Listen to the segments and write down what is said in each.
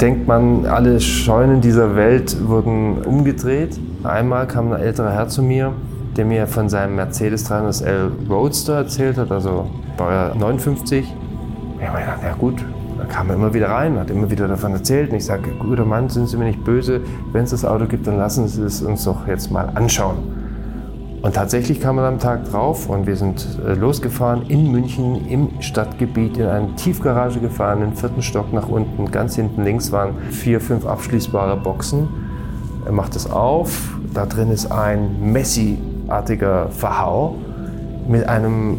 denkt man, alle Scheunen dieser Welt wurden umgedreht. Einmal kam ein älterer Herr zu mir, der mir von seinem Mercedes 300L Roadster erzählt hat, also Baujahr 59. Ich habe mir gedacht, ja gut, da kam er immer wieder rein, hat immer wieder davon erzählt. Und ich sage, guter Mann, sind Sie mir nicht böse, wenn es das Auto gibt, dann lassen Sie es uns doch jetzt mal anschauen. Und tatsächlich kam er am Tag drauf und wir sind äh, losgefahren in München im Stadtgebiet in eine Tiefgarage gefahren, im vierten Stock nach unten. Ganz hinten links waren vier, fünf abschließbare Boxen. Er macht es auf. Da drin ist ein Messi-artiger Verhau mit einem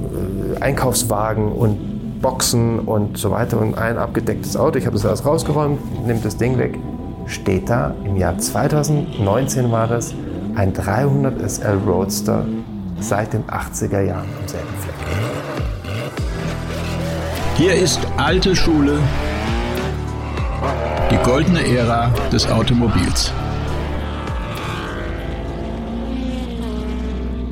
äh, Einkaufswagen und Boxen und so weiter und ein abgedecktes Auto. Ich habe das alles rausgeräumt, nehme das Ding weg. Steht da, im Jahr 2019 war das, ein 300 SL Roadster seit den 80er Jahren am selben Fleck. Hier ist alte Schule, die goldene Ära des Automobils.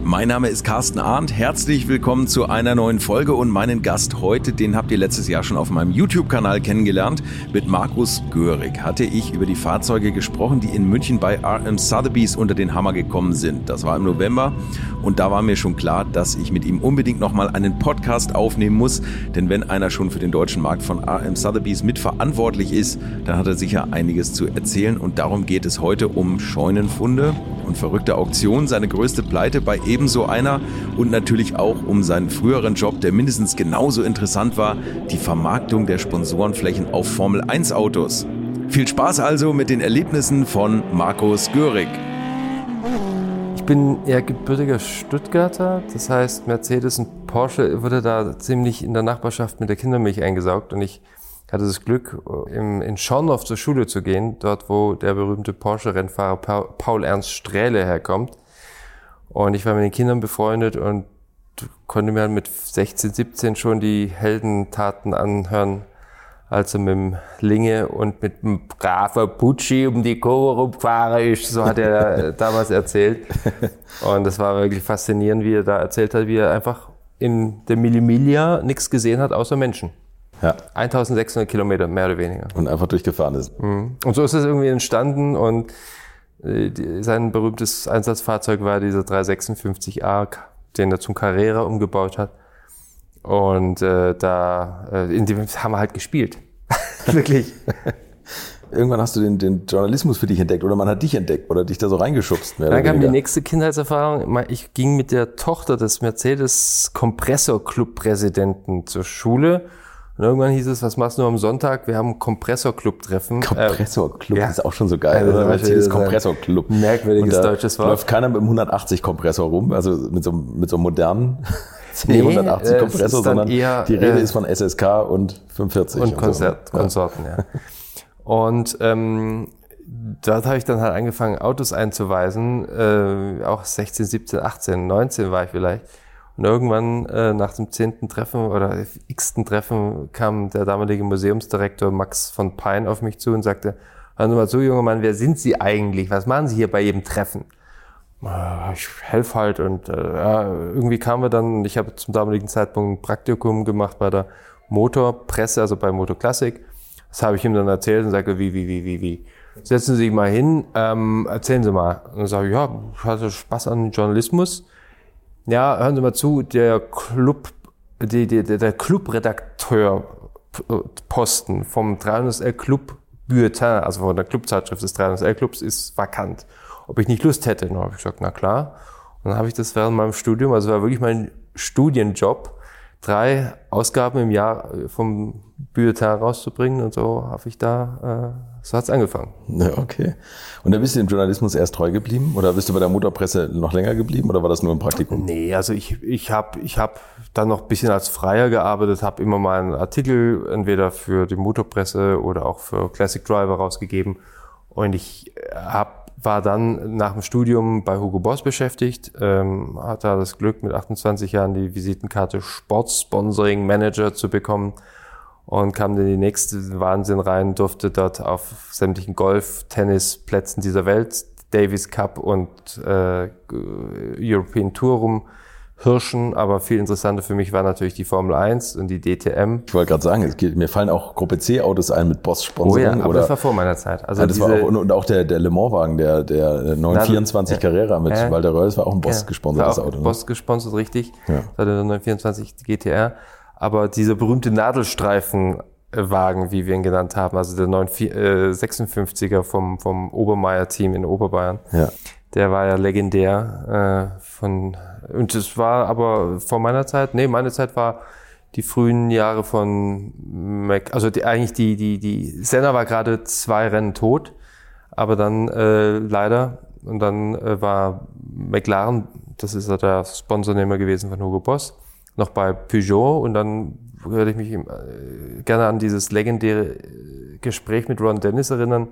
Mein Name ist Carsten Arndt. Herzlich willkommen zu einer neuen Folge und meinen Gast heute, den habt ihr letztes Jahr schon auf meinem YouTube-Kanal kennengelernt. Mit Markus Görig hatte ich über die Fahrzeuge gesprochen, die in München bei RM Sotheby's unter den Hammer gekommen sind. Das war im November und da war mir schon klar, dass ich mit ihm unbedingt nochmal einen Podcast aufnehmen muss. Denn wenn einer schon für den deutschen Markt von RM Sotheby's mitverantwortlich ist, dann hat er sicher einiges zu erzählen und darum geht es heute um Scheunenfunde und verrückte Auktionen, seine größte Pleite bei ebenso einer und natürlich auch um seinen früheren Job, der mindestens genauso interessant war, die Vermarktung der Sponsorenflächen auf Formel 1 Autos. Viel Spaß also mit den Erlebnissen von Markus Görig. Ich bin eher gebürtiger Stuttgarter, das heißt Mercedes und Porsche wurde da ziemlich in der Nachbarschaft mit der Kindermilch eingesaugt und ich hatte das Glück, in Schorndorf zur Schule zu gehen, dort wo der berühmte Porsche-Rennfahrer Paul Ernst Strähle herkommt. Und ich war mit den Kindern befreundet und konnte mir mit 16, 17 schon die Heldentaten anhören, als er mit dem Linge und mit dem braver Pucci um die Kurve rumgefahren ist. So hat er damals erzählt. Und das war wirklich faszinierend, wie er da erzählt hat, wie er einfach in der Millimilia nichts gesehen hat, außer Menschen. Ja. 1600 Kilometer, mehr oder weniger. Und einfach durchgefahren ist. Mhm. Und so ist es irgendwie entstanden und sein berühmtes Einsatzfahrzeug war dieser 356A, den er zum Carrera umgebaut hat. Und äh, da, äh, in dem haben wir halt gespielt. Wirklich. Irgendwann hast du den, den Journalismus für dich entdeckt oder man hat dich entdeckt oder dich da so reingeschubst. Mehr Dann kam die nächste Kindheitserfahrung. Ich ging mit der Tochter des Mercedes Kompressor Club Präsidenten zur Schule und irgendwann hieß es, was machst du am Sonntag? Wir haben Kompressorclub-Treffen. Kompressorclub äh, ja. ist auch schon so geil. Also, Mercedes Kompressorclub. Merkwürdiges da deutsches Wort. läuft keiner mit einem 180-Kompressor rum, also mit so, mit so einem modernen C180-Kompressor, sondern eher, die Rede äh, ist von SSK und 45. Und, und Konzert, so. Konsorten, ja. Und ähm, dort habe ich dann halt angefangen, Autos einzuweisen. Äh, auch 16, 17, 18, 19 war ich vielleicht. Und irgendwann äh, nach dem zehnten Treffen oder x-ten Treffen kam der damalige Museumsdirektor Max von Pein auf mich zu und sagte, hören Sie mal zu, junger Mann, wer sind Sie eigentlich? Was machen Sie hier bei jedem Treffen? Ich helfe halt und äh, irgendwie kamen wir dann, ich habe zum damaligen Zeitpunkt ein Praktikum gemacht bei der Motorpresse, also bei Motor Classic. Das habe ich ihm dann erzählt und sagte, wie, wie, wie, wie, wie. Setzen Sie sich mal hin, ähm, erzählen Sie mal. Und dann sage ich, ja, ich hatte Spaß an Journalismus ja, hören Sie mal zu, der Club, die, die, der Clubredakteur Posten vom 300L Club Bulletin, also von der Clubzeitschrift des 300L Clubs, ist vakant. Ob ich nicht Lust hätte? dann habe ich gesagt, na klar. Und dann habe ich das während meinem Studium, also war wirklich mein Studienjob, drei Ausgaben im Jahr äh, vom Bulletin rauszubringen und so habe ich da, äh, so hat's angefangen. Ja, okay. Und dann bist du dem Journalismus erst treu geblieben oder bist du bei der Motorpresse noch länger geblieben oder war das nur ein Praktikum? Nee, also ich, ich habe ich hab dann noch ein bisschen als Freier gearbeitet, habe immer mal einen Artikel entweder für die Motorpresse oder auch für Classic Driver rausgegeben und ich habe war dann nach dem Studium bei Hugo Boss beschäftigt, ähm, hatte das Glück, mit 28 Jahren die Visitenkarte Sportsponsoring Manager zu bekommen und kam dann die nächste Wahnsinn rein, durfte dort auf sämtlichen Golf, Tennisplätzen dieser Welt, Davis Cup und äh, European Tour rum Hirschen, aber viel interessanter für mich war natürlich die Formel 1 und die DTM. Ich wollte gerade sagen, es geht, mir fallen auch Gruppe C Autos ein mit Boss Sponsoring. Oh ja, aber oder, das war vor meiner Zeit. Also ja, das diese, war auch, und, und auch der, der Le Mans Wagen, der, der 924 ja. Carrera mit Ja. Walter Röll, war auch ein Boss Ja, gesponsertes Auto. Ne? Boss gesponsert, richtig. Ja. Das war der 924 GTR. Aber dieser berühmte Nadelstreifenwagen, wie wir ihn genannt haben, also der 956er vom, vom Obermeier-Team in Oberbayern, Ja. der war ja legendär äh, von und es war aber vor meiner Zeit, nee, meine Zeit war die frühen Jahre von Mac, also die, eigentlich die, die, die Senna war gerade zwei Rennen tot, aber dann äh, leider und dann äh, war McLaren, das ist ja der Sponsornehmer gewesen von Hugo Boss, noch bei Peugeot und dann würde ich mich äh, gerne an dieses legendäre äh, Gespräch mit Ron Dennis erinnern,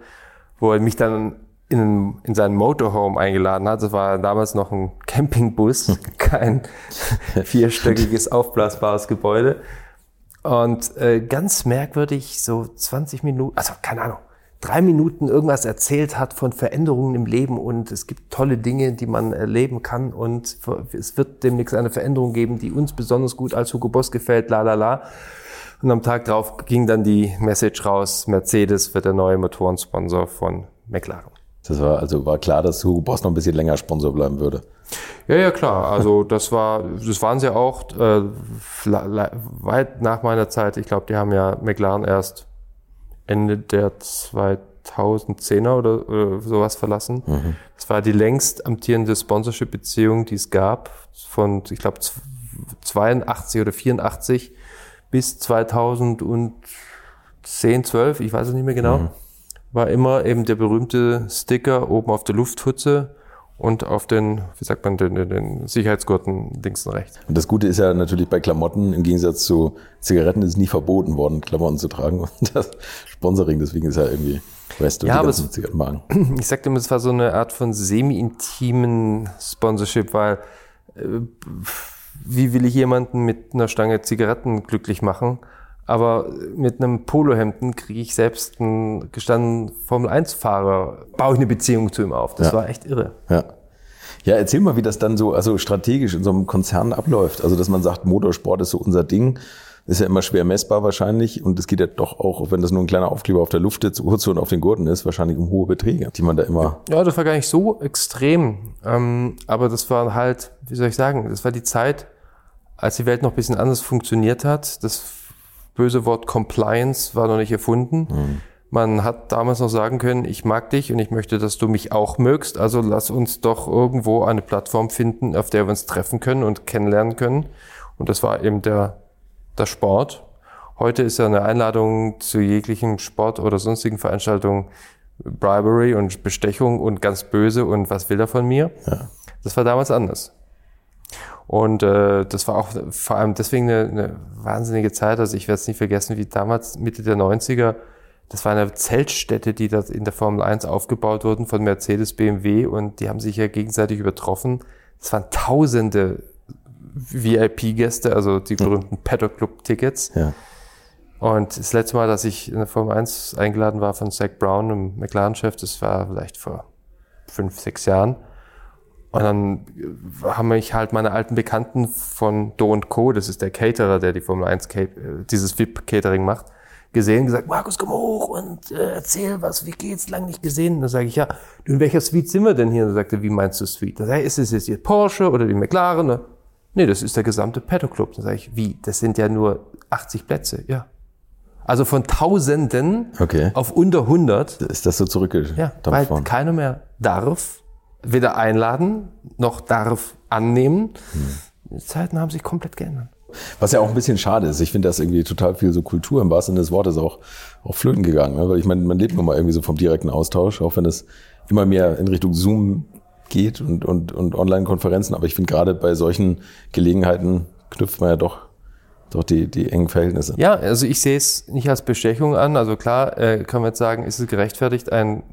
wo er mich dann in, in seinen Motorhome eingeladen hat. Das war damals noch ein Campingbus, kein vierstöckiges aufblasbares Gebäude. Und äh, ganz merkwürdig, so 20 Minuten, also keine Ahnung, drei Minuten irgendwas erzählt hat von Veränderungen im Leben und es gibt tolle Dinge, die man erleben kann und es wird demnächst eine Veränderung geben, die uns besonders gut als Hugo Boss gefällt, la la la. Und am Tag drauf ging dann die Message raus, Mercedes wird der neue Motorensponsor von McLaren. Das war also war klar, dass Hugo Boss noch ein bisschen länger Sponsor bleiben würde. Ja, ja, klar. Also das war, das waren sie auch äh, weit nach meiner Zeit. Ich glaube, die haben ja McLaren erst Ende der 2010er oder, oder sowas verlassen. Das war die längst amtierende Sponsorship-Beziehung, die es gab, von, ich glaube, 82 oder 84 bis 2010, 12, ich weiß es nicht mehr genau, war immer eben der berühmte Sticker oben auf der Lufthutze und auf den, wie sagt man, den, den, Sicherheitsgurten links und rechts. Und das Gute ist ja natürlich bei Klamotten, im Gegensatz zu Zigaretten ist es nie verboten worden, Klamotten zu tragen. Und das Sponsoring, deswegen ist ja irgendwie und Ja, aber es- Zigarettenmarken. Ich sagte immer, es war so eine Art von semi-intimen Sponsorship, weil äh, wie will ich jemanden mit einer Stange Zigaretten glücklich machen? Aber mit einem Polohemden kriege ich selbst einen gestandenen Formel-1-Fahrer, baue ich eine Beziehung zu ihm auf. Das Ja. war echt irre. Ja. Ja, erzähl mal, wie das dann so, also strategisch in so einem Konzern abläuft. Also, dass man sagt, Motorsport ist so unser Ding. Ist ja immer schwer messbar wahrscheinlich. Und es geht ja doch auch, wenn das nur ein kleiner Aufkleber auf der Lufthutze und auf den Gurten ist, wahrscheinlich um hohe Beträge, die man da immer, Ja, das war gar nicht so extrem. Ähm, aber das war halt, wie soll ich sagen, das war die Zeit, als die Welt noch ein bisschen anders funktioniert hat. Das böse Wort Compliance war noch nicht erfunden. Man hat damals noch sagen können, ich mag dich und ich möchte, dass du mich auch mögst. Also lass uns doch irgendwo eine Plattform finden, auf der wir uns treffen können und kennenlernen können. Und das war eben der, der Sport. Heute ist ja eine Einladung zu jeglichen Sport oder sonstigen Veranstaltungen Bribery und Bestechung und ganz böse und was will er von mir? Ja. Das war damals anders. Und äh, das war auch vor allem deswegen eine, eine wahnsinnige Zeit. Also ich werde es nie vergessen, wie damals Mitte der 90er, das war eine Zeltstätte, die da in der Formel 1 aufgebaut wurden von Mercedes, BMW und die haben sich ja gegenseitig übertroffen. Es waren tausende VIP-Gäste, also die berühmten Paddock Club Tickets. ja. Und das letzte Mal, dass ich in der Formel 1 eingeladen war von Zach Brown, dem McLaren-Chef, das war vielleicht vor fünf, sechs Jahren. Und dann haben mich halt meine alten Bekannten von Do Co., das ist der Caterer, der die Formel 1 Ca- äh, dieses VIP-Catering macht, gesehen, gesagt, Markus, komm hoch und äh, erzähl was, wie geht's, lang nicht gesehen. Und dann sage ich, ja, du, in welcher Suite sind wir denn hier? Und dann sagt er, wie meinst du Suite? Dann sage ich, ist es jetzt hier Porsche oder die McLaren? Ne? Nee, das ist der gesamte Paddock Club. Dann sage ich, wie? Das sind ja nur 80 Plätze. Ja. Also von Tausenden Okay. auf unter 100 Ist das so zurückgedampft ja, weil worden? keiner mehr darf, weder einladen noch darf annehmen. Die Zeiten haben sich komplett geändert. Was ja auch ein bisschen schade ist. Ich finde das irgendwie total viel so Kultur im wahrsten Sinne des Wortes auch, auch flöten gegangen. Ne? Weil ich meine, man lebt nun mal irgendwie so vom direkten Austausch, auch wenn es immer mehr in Richtung Zoom geht und, und, und Online-Konferenzen. Aber ich finde gerade bei solchen Gelegenheiten knüpft man ja doch, doch die, die engen Verhältnisse. Ja, also ich sehe es nicht als Bestechung an. Also klar, äh, kann man jetzt sagen, ist es gerechtfertigt, ein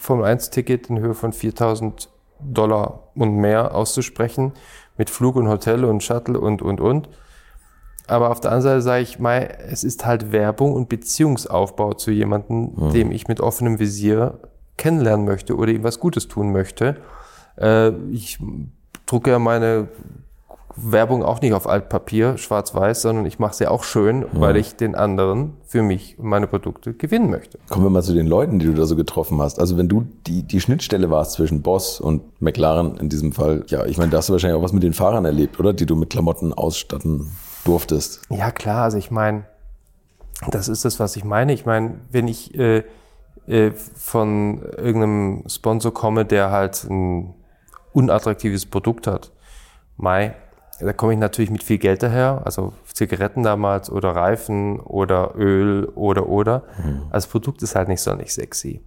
Formel-1-Ticket in Höhe von 4000 Dollar und mehr auszusprechen, mit Flug und Hotel und Shuttle und, und, und. Aber auf der anderen Seite sage ich mal, es ist halt Werbung und Beziehungsaufbau zu jemandem, dem ich mit offenem Visier kennenlernen möchte oder ihm was Gutes tun möchte. Äh, ich drucke ja meine Werbung auch nicht auf Altpapier, schwarz-weiß, sondern ich mache sie auch schön, weil ich den anderen für mich und meine Produkte gewinnen möchte. Kommen wir mal zu den Leuten, die du da so getroffen hast. Also wenn du die, die Schnittstelle warst zwischen Boss und McLaren in diesem Fall, ja, ich meine, da hast du wahrscheinlich auch was mit den Fahrern erlebt, oder? Die du mit Klamotten ausstatten durftest. Ja, klar, also ich meine, das ist das, was ich meine. Ich meine, wenn ich äh, äh, von irgendeinem Sponsor komme, der halt ein unattraktives Produkt hat, Mai, da komme ich natürlich mit viel Geld daher, also Zigaretten damals oder Reifen oder Öl oder oder. Mhm. Also das Produkt ist halt nicht sonnig sexy.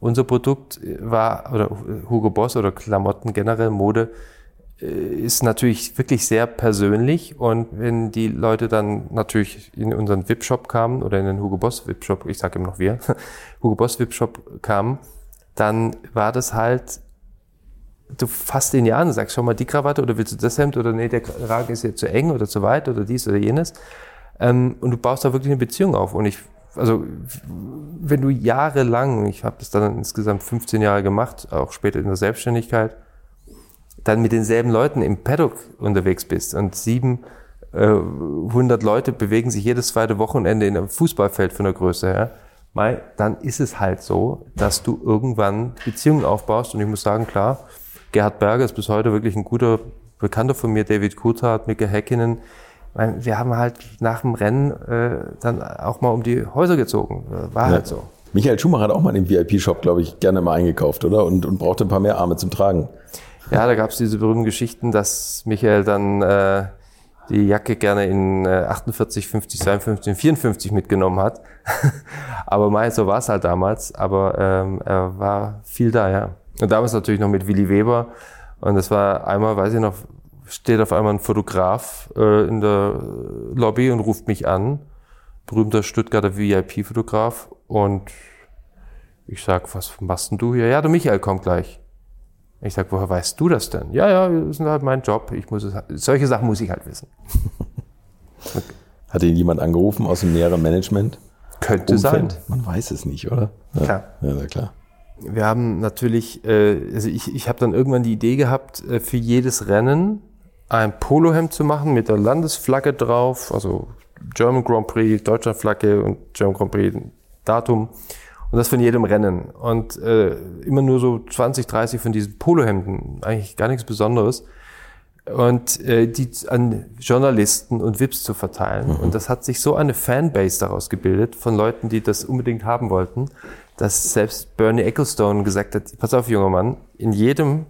Unser Produkt war, oder Hugo Boss oder Klamotten generell, Mode, äh, ist natürlich wirklich sehr persönlich und wenn die Leute dann natürlich in unseren VIP-Shop kamen oder in den Hugo Boss VIP-Shop, ich sage immer noch wir, Hugo Boss VIP-Shop kamen, dann war das halt du fasst ihn ja an und sagst, schau mal die Krawatte oder willst du das Hemd oder nee, der Kragen ist jetzt zu eng oder zu weit oder dies oder jenes. Ähm, und du baust da wirklich eine Beziehung auf. Und ich, also wenn du jahrelang, ich habe das dann insgesamt 15 Jahre gemacht, auch später in der Selbstständigkeit, dann mit denselben Leuten im Paddock unterwegs bist und sieben äh, 100 Leute bewegen sich jedes zweite Wochenende in einem Fußballfeld von der Größe her, ja, dann ist es halt so, dass du irgendwann Beziehungen aufbaust. Und ich muss sagen, klar, Gerhard Berger ist bis heute wirklich ein guter Bekannter von mir, David Kutat, Mika Häkkinen. Wir haben halt nach dem Rennen äh, dann auch mal um die Häuser gezogen. War ja. halt so. Michael Schumacher hat auch mal im VIP-Shop, glaube ich, gerne mal eingekauft, oder? Und, und brauchte ein paar mehr Arme zum Tragen. Ja, da gab es diese berühmten Geschichten, dass Michael dann äh, die Jacke gerne in äh, 48, 50, 52, 54 mitgenommen hat. aber mal so war es halt damals. Aber ähm, er war viel da, ja. Und damals natürlich noch mit Willy Weber. Und das war einmal, weiß ich noch, steht auf einmal ein Fotograf äh, in der Lobby und ruft mich an. Berühmter Stuttgarter VIP-Fotograf. Und ich sag, was machst denn du hier? Ja, der Michael kommt gleich. Ich sag, woher weißt du das denn? Ja, ja, das ist halt mein Job. Ich muss es, solche Sachen muss ich halt wissen. Okay. Hat ihn jemand angerufen aus dem näheren Management? Könnte Umfeld? sein. Man weiß es nicht, oder? Ja, klar. Ja, klar wir haben natürlich, äh, also ich, ich habe dann irgendwann die Idee gehabt, äh, für jedes Rennen ein Polohemd zu machen mit der Landesflagge drauf, also German Grand Prix, Deutschlandflagge und German Grand Prix Datum und das von jedem Rennen. Und äh, immer nur so 20, 30 von diesen Polohemden, eigentlich gar nichts Besonderes. Und äh, die an Journalisten und VIPs zu verteilen. Mhm. Und das hat sich so eine Fanbase daraus gebildet von Leuten, die das unbedingt haben wollten, dass selbst Bernie Ecclestone gesagt hat, pass auf, junger Mann, in jedem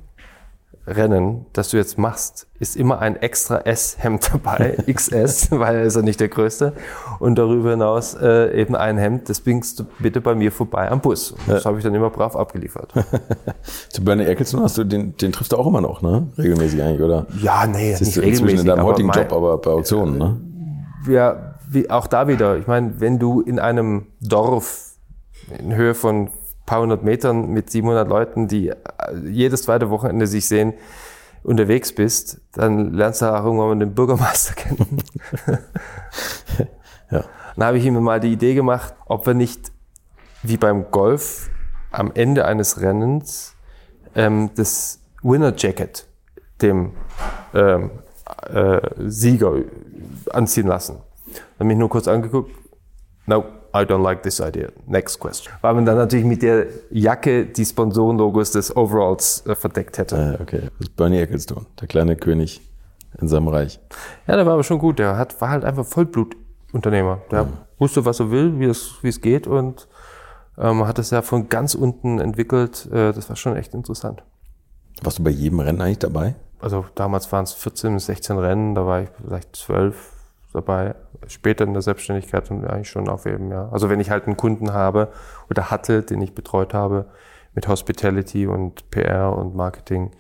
Rennen, das du jetzt machst, ist immer ein extra S-Hemd dabei, XS, weil er ist ja nicht der Größte. Und darüber hinaus äh, eben ein Hemd, das bringst du bitte bei mir vorbei am Bus. Und das ja. habe ich dann immer brav abgeliefert. Zu Bernie Ecclestone hast du, den, den triffst du auch immer noch, ne? Regelmäßig eigentlich, oder? Ja, nee, das ist nicht regelmäßig. in deinem heutigen Job, aber bei Auktionen, ne? Ja, wie, auch da wieder. Ich meine, wenn du in einem Dorf in Höhe von paar hundert Metern mit 700 Leuten, die jedes zweite Wochenende sich sehen, unterwegs bist, dann lernst du auch irgendwann mal den Bürgermeister kennen. ja. Dann habe ich ihm mal die Idee gemacht, ob wir nicht wie beim Golf am Ende eines Rennens ähm, das Winner Jacket dem ähm, äh, Sieger anziehen lassen. Dann habe ich nur kurz angeguckt. No, I don't like this idea. Next question. Weil man dann natürlich mit der Jacke die Sponsorenlogos des Overalls äh, verdeckt hätte. Ah, okay. Das ist Bernie Ecclestone, der kleine König in seinem Reich. Ja, der war aber schon gut. Der hat, war halt einfach Vollblutunternehmer. Der mhm. wusste, was er will, wie es, wie es geht und ähm, hat es ja von ganz unten entwickelt. Äh, das war schon echt interessant. Warst du bei jedem Rennen eigentlich dabei? Also damals waren es 14 bis 16 Rennen, da war ich vielleicht 12, dabei, später in der Selbstständigkeit und eigentlich schon auf eben, ja. Also wenn ich halt einen Kunden habe oder hatte, den ich betreut habe mit Hospitality und PR und Marketing,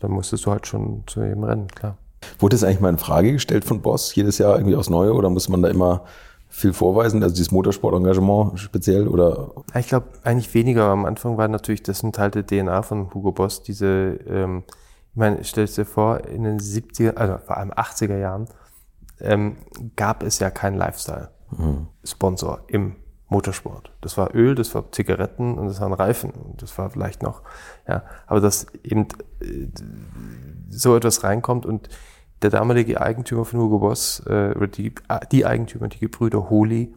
dann musstest du halt schon zu jedem rennen, klar. Wurde das eigentlich mal in Frage gestellt von Boss jedes Jahr irgendwie aufs Neue oder muss man da immer viel vorweisen, also dieses Motorsportengagement speziell oder? Ich glaube eigentlich weniger. Am Anfang war natürlich das ein Teil der DNA von Hugo Boss, diese, ähm, ich meine, stell dir vor, in den 70er, also vor allem 80er Jahren, ähm, gab es ja keinen Lifestyle-Sponsor im Motorsport. Das war Öl, das war Zigaretten und das waren Reifen. Das war vielleicht noch, ja, aber dass eben äh, so etwas reinkommt und der damalige Eigentümer von Hugo Boss, äh, oder die, die Eigentümer, die Gebrüder Holy,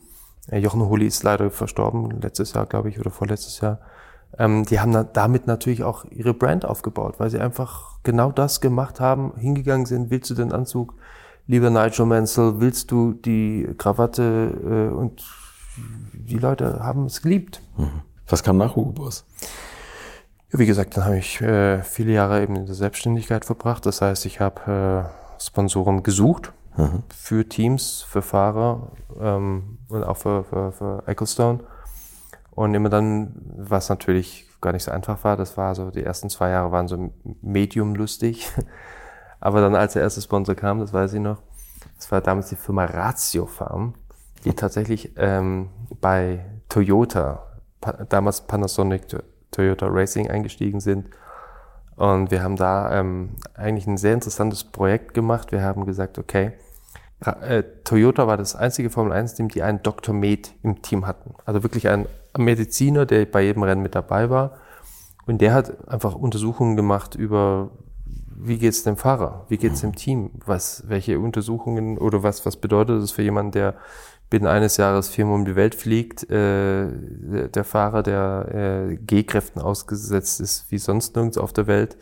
äh, Jochen Holy ist leider verstorben, letztes Jahr, glaube ich, oder vorletztes Jahr. Ähm, die haben damit natürlich auch ihre Brand aufgebaut, weil sie einfach genau das gemacht haben, hingegangen sind, willst du den Anzug, lieber Nigel Mansell, willst du die Krawatte äh, und die Leute haben es geliebt. Mhm. Was kam nach Hugo Boss? Ja, wie gesagt, dann habe ich äh, viele Jahre eben in der Selbstständigkeit verbracht. Das heißt, ich habe äh, Sponsoren gesucht mhm. für Teams, für Fahrer ähm, und auch für, für, für Ecclestone. Und immer dann, was natürlich gar nicht so einfach war, das war so, die ersten zwei Jahre waren so medium lustig. Aber dann, als der erste Sponsor kam, das weiß ich noch, das war damals die Firma Ratio Farm, die tatsächlich ähm, bei Toyota, pa damals Panasonic Toyota Racing eingestiegen sind. Und wir haben da ähm, eigentlich ein sehr interessantes Projekt gemacht. Wir haben gesagt, okay, äh, Toyota war das einzige Formel 1-Team, die einen Dr. Med im Team hatten. Also wirklich ein Mediziner, der bei jedem Rennen mit dabei war. Und der hat einfach Untersuchungen gemacht über, wie geht's dem Fahrer? Wie geht's dem Team? Was, welche Untersuchungen oder was, was bedeutet das für jemanden, der binnen eines Jahres viermal um die Welt fliegt, äh, der Fahrer, der äh, G-Kräften ausgesetzt ist wie sonst nirgends auf der Welt,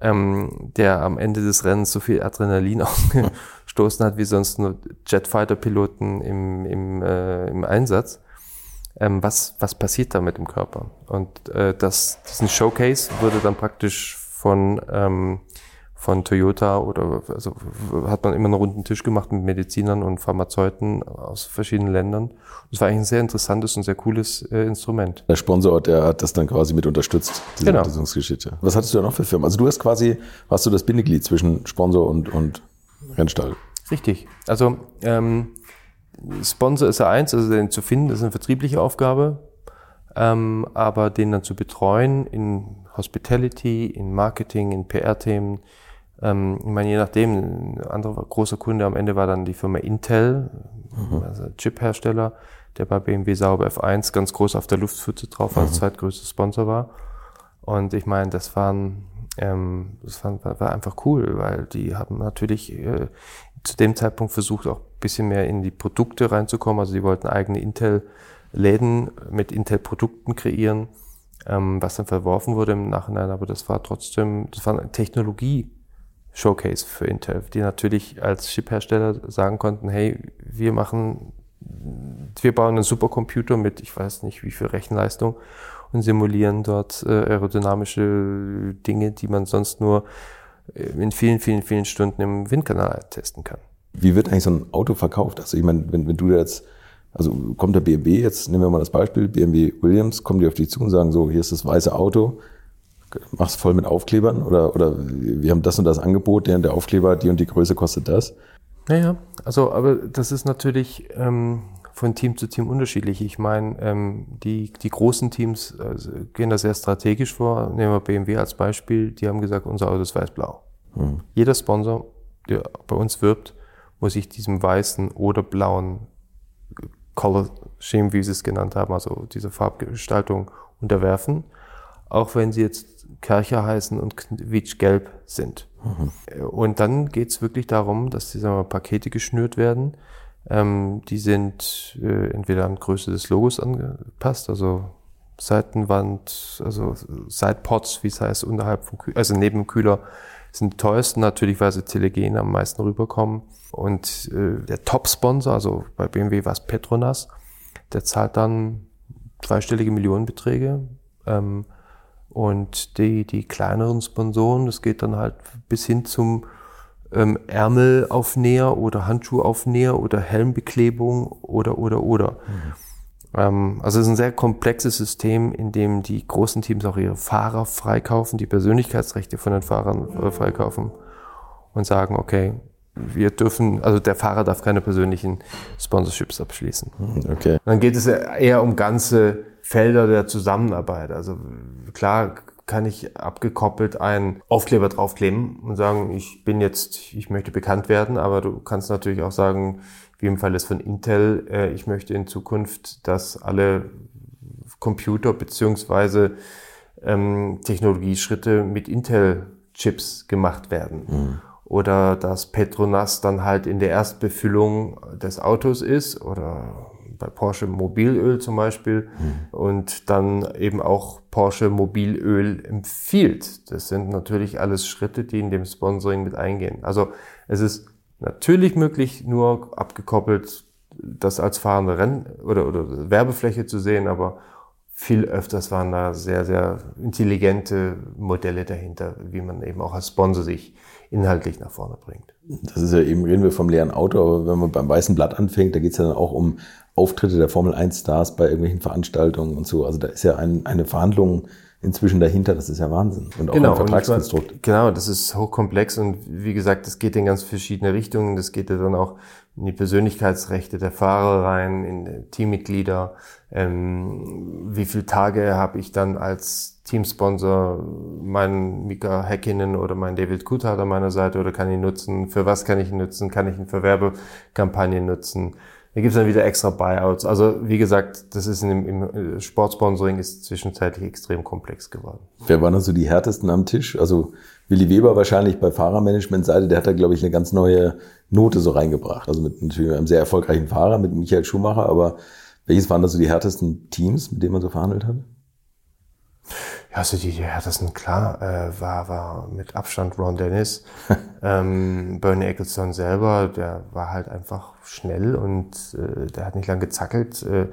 ähm, der am Ende des Rennens so viel Adrenalin ausgestoßen hat wie sonst nur Jetfighter-Piloten im, im, äh, im Einsatz. Ähm, was, was passiert da mit dem Körper? Und äh, das, diesen Showcase wurde dann praktisch von ähm, von Toyota oder also hat man immer einen runden Tisch gemacht mit Medizinern und Pharmazeuten aus verschiedenen Ländern. Das war eigentlich ein sehr interessantes und sehr cooles äh, Instrument. Der Sponsor, der hat das dann quasi mit unterstützt, diese genau. Untersuchungsgeschichte. Was hattest du da noch für Firmen? Also du hast quasi, warst du das Bindeglied zwischen Sponsor und, und Rennstall? Richtig. Also ähm, Sponsor ist ja eins, also den zu finden, ist eine vertriebliche Aufgabe. Ähm, aber den dann zu betreuen in Hospitality, in Marketing, in PR-Themen, ähm, ich meine, je nachdem, ein anderer großer Kunde am Ende war dann die Firma Intel, mhm. also Chip-Hersteller, der bei BMW Sauber F1 ganz groß auf der Luftpfütze drauf mhm. als zweitgrößter Sponsor war. Und ich meine, das waren, ähm, das war, war einfach cool, weil die haben natürlich äh, zu dem Zeitpunkt versucht, auch ein bisschen mehr in die Produkte reinzukommen. Also die wollten eigene Intel-Läden mit Intel-Produkten kreieren, ähm, was dann verworfen wurde im Nachhinein. Aber das war trotzdem, das war eine Technologie Showcase für Intel, die natürlich als Chip-Hersteller sagen konnten, hey, wir machen, wir bauen einen Supercomputer mit, ich weiß nicht, wie viel Rechenleistung und simulieren dort äh, aerodynamische Dinge, die man sonst nur äh, in vielen, vielen, vielen Stunden im Windkanal testen kann. Wie wird eigentlich so ein Auto verkauft? Also ich meine, wenn, wenn du jetzt, also kommt der BMW jetzt, nehmen wir mal das Beispiel, BMW Williams, kommen die auf dich zu und sagen so, hier ist das weiße Auto, machst voll mit Aufklebern oder, oder wir haben das und das Angebot, der, der Aufkleber, die und die Größe kostet das? Naja, also aber das ist natürlich ähm, von Team zu Team unterschiedlich. Ich meine, ähm, die, die großen Teams also, gehen da sehr strategisch vor. Nehmen wir BMW als Beispiel, die haben gesagt, unser Auto ist weiß-blau. Hm. Jeder Sponsor, der bei uns wirbt, muss sich diesem weißen oder blauen Color Scheme, wie sie es genannt haben, also diese Farbgestaltung unterwerfen auch wenn sie jetzt Kercher heißen und quietschgelb sind. Mhm. Und dann geht's wirklich darum, dass die sagen wir, Pakete geschnürt werden. Ähm, die sind äh, entweder an Größe des Logos angepasst, also Seitenwand, also Sidepods, wie es heißt, unterhalb vom Kühler, also neben dem Kühler sind die teuersten natürlich, weil sie telegen am meisten rüberkommen. Und äh, der Top-Sponsor, also bei BMW war es Petronas, der zahlt dann zweistellige Millionenbeträge. Ähm, und die, die kleineren Sponsoren, das geht dann halt bis hin zum ähm, Ärmelaufnäher oder Handschuhaufnäher oder Helmbeklebung oder, oder, oder. Mhm. Ähm, also es ist ein sehr komplexes System, in dem die großen Teams auch ihre Fahrer freikaufen, die Persönlichkeitsrechte von den Fahrern äh, freikaufen und sagen, okay, wir dürfen, also der Fahrer darf keine persönlichen Sponsorships abschließen. Mhm, okay. Dann geht es eher um ganze Felder der Zusammenarbeit. Also klar kann ich abgekoppelt einen Aufkleber draufkleben und sagen, ich bin jetzt, ich möchte bekannt werden, aber du kannst natürlich auch sagen, wie im Fall des von Intel, äh, ich möchte in Zukunft, dass alle Computer beziehungsweise ähm, Technologieschritte mit Intel-Chips gemacht werden. Mhm. oder dass Petronas dann halt in der Erstbefüllung des Autos ist oder bei Porsche Mobilöl zum Beispiel mhm. und dann eben auch Porsche Mobilöl empfiehlt. Das sind natürlich alles Schritte, die in dem Sponsoring mit eingehen. Also es ist natürlich möglich, nur abgekoppelt das als fahrende Renn- oder, oder Werbefläche zu sehen, aber viel öfters waren da sehr, sehr intelligente Modelle dahinter, wie man eben auch als Sponsor sich inhaltlich nach vorne bringt. Das ist ja eben, reden wir vom leeren Auto, aber wenn man beim weißen Blatt anfängt, da geht es ja dann auch um Auftritte der Formel 1 Stars bei irgendwelchen Veranstaltungen und so. Also da ist ja ein, eine Verhandlung inzwischen dahinter, das ist ja Wahnsinn. Und auch genau, ein Vertragskonstrukt. Meine, genau, das ist hochkomplex und wie gesagt, das geht in ganz verschiedene Richtungen. Das geht ja dann auch in die Persönlichkeitsrechte der Fahrer rein, in Teammitglieder. Ähm, wie viele Tage habe ich dann als Teamsponsor meinen Mika Häkkinen oder meinen David Coulthard an meiner Seite oder kann ich nutzen? Für was kann ich ihn nutzen? Kann ich ihn für Werbekampagnen nutzen? Da gibt es dann wieder extra Buyouts. Also wie gesagt, das ist im, im Sportsponsoring ist zwischenzeitlich extrem komplex geworden. Wer waren also die härtesten am Tisch? Also Willi Weber wahrscheinlich bei Fahrermanagement-Seite, der hat da, glaube ich, eine ganz neue Note so reingebracht. Also mit natürlich einem sehr erfolgreichen Fahrer, mit Michael Schumacher, aber welches waren da so die härtesten Teams, mit denen man so verhandelt hat? Ja, also die, die härtesten, klar, äh, war, war mit Abstand Ron Dennis. ähm, Bernie Ecclestone selber, der war halt einfach schnell und äh, der hat nicht lang gezackelt. Äh,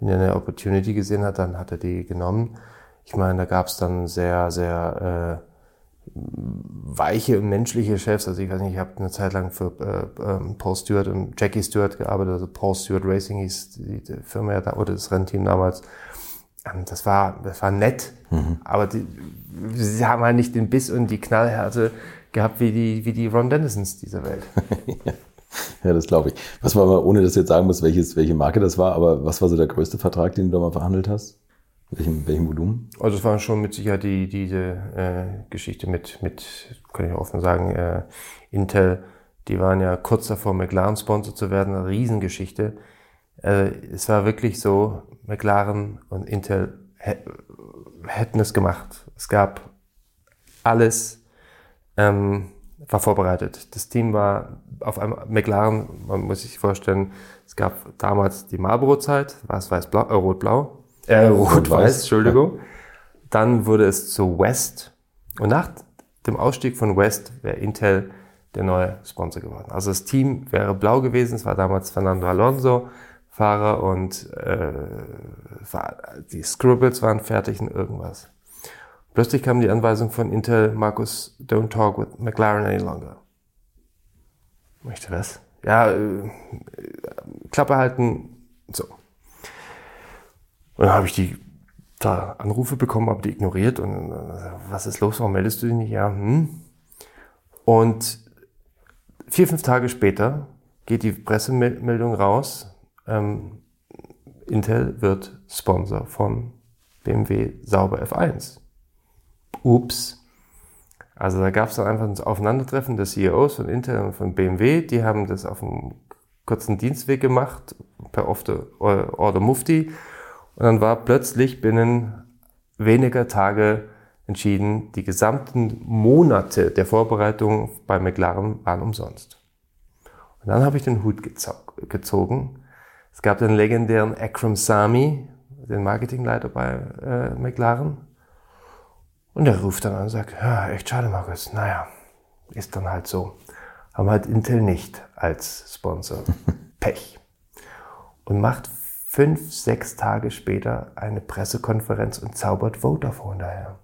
wenn er eine Opportunity gesehen hat, dann hat er die genommen. Ich meine, da gab es dann sehr, sehr äh, weiche und menschliche Chefs. Also ich weiß nicht, ich habe eine Zeit lang für äh, ähm, Paul Stewart und Jackie Stewart gearbeitet. Also Paul Stewart Racing hieß die, die Firma da, oder das Rennteam damals. Ähm, das war, das war nett, mhm. aber die, sie haben halt nicht den Biss und die Knallhärte gehabt wie die, wie die Ron Dennisons dieser Welt. ja, das glaube ich. Was war mal, ohne dass du jetzt sagen musst, welches, welche Marke das war, aber was war so der größte Vertrag, den du da mal verhandelt hast? Welchem, welchem Volumen? Also es war schon mit Sicherheit die, diese äh, Geschichte mit, mit, kann ich offen sagen, äh, Intel. Die waren ja kurz davor, McLaren-Sponsor zu werden. Eine Riesengeschichte. Äh, es war wirklich so, McLaren und Intel hätten es gemacht. Es gab alles, ähm, war vorbereitet. Das Team war auf einem McLaren, man muss sich vorstellen, es gab damals die Marlboro-Zeit, war es weiß-blau, äh, rot-blau äh, Rot-Weiß, Entschuldigung. Dann wurde es zu West. Und nach dem Ausstieg von West wäre Intel der neue Sponsor geworden. Also das Team wäre blau gewesen. Es war damals Fernando Alonso Fahrer und äh, die Scribbles waren fertig und irgendwas. Plötzlich kam die Anweisung von Intel, Markus, don't talk with McLaren any longer. Möchte was? Ja, äh, Klappe halten, so. Und dann habe ich die da Anrufe bekommen, habe die ignoriert und äh, was ist los, warum meldest du dich nicht? Ja, hm. Und vier, fünf Tage später geht die Pressemeldung raus, ähm, Intel wird Sponsor von BMW Sauber F1. Ups. Also da gab es dann einfach ein Aufeinandertreffen des CEOs von Intel und von BMW. Die haben das auf einem kurzen Dienstweg gemacht, per Order Mufti. Und dann war plötzlich binnen weniger Tage entschieden, die gesamten Monate der Vorbereitung bei McLaren waren umsonst. Und dann habe ich den Hut gezogen. Es gab den legendären Akram Sami, den Marketingleiter bei äh, McLaren. Und er ruft dann an und sagt, ja, echt schade, Markus. Naja, ist dann halt so. Haben halt Intel nicht als Sponsor. Pech. Und macht fünf, sechs Tage später eine Pressekonferenz und zaubert Vodafone daher.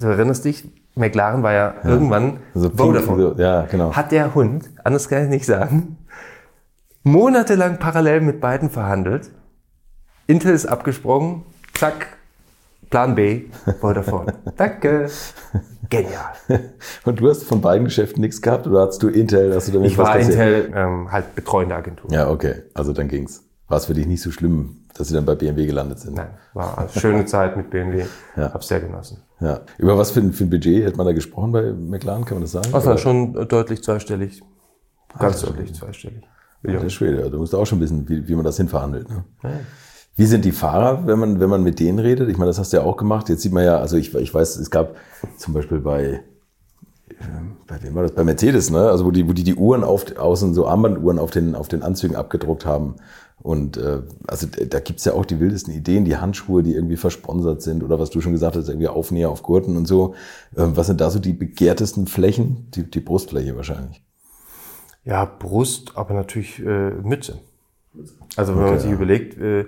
Du erinnerst dich, McLaren war ja, ja. irgendwann also Vodafone. Ja, genau. Hat der Hund, anders kann ich nicht sagen, monatelang parallel mit beiden verhandelt. Intel ist abgesprungen, zack, Plan B, Vodafone. Danke. Genial. Und du hast von beiden Geschäften nichts gehabt oder hast du Intel? Hast du damit ich war Intel ähm, halt betreuende Agentur. Ja, okay. Also dann ging's war es für dich nicht so schlimm, dass sie dann bei BMW gelandet sind? Nein, war eine schöne Zeit mit BMW. Ja. Hab's sehr genossen. Ja. Über was für ein, für ein Budget hat man da gesprochen bei McLaren, kann man das sagen? Das war schon deutlich zweistellig. Ganz Ach, deutlich zweistellig. Ja. Der Schwede, du musst auch schon wissen, wie, wie man das hinverhandelt. Ne? Ja. Wie sind die Fahrer, wenn man, wenn man mit denen redet? Ich meine, das hast du ja auch gemacht. Jetzt sieht man ja, also ich, ich weiß, es gab zum Beispiel bei bei wem war das? Bei Mercedes, ne? Also wo die, wo die die Uhren auf, außen so Armbanduhren auf den, auf den Anzügen abgedruckt haben. Und äh, also da gibt's ja auch die wildesten Ideen, die Handschuhe, die irgendwie versponsert sind oder was du schon gesagt hast, irgendwie Aufnäher auf Gurten und so. Ähm, was sind da so die begehrtesten Flächen? Die, die Brustfläche wahrscheinlich. Ja, Brust, aber natürlich äh, Mütze. Also wenn Okay, man sich ja. überlegt, äh,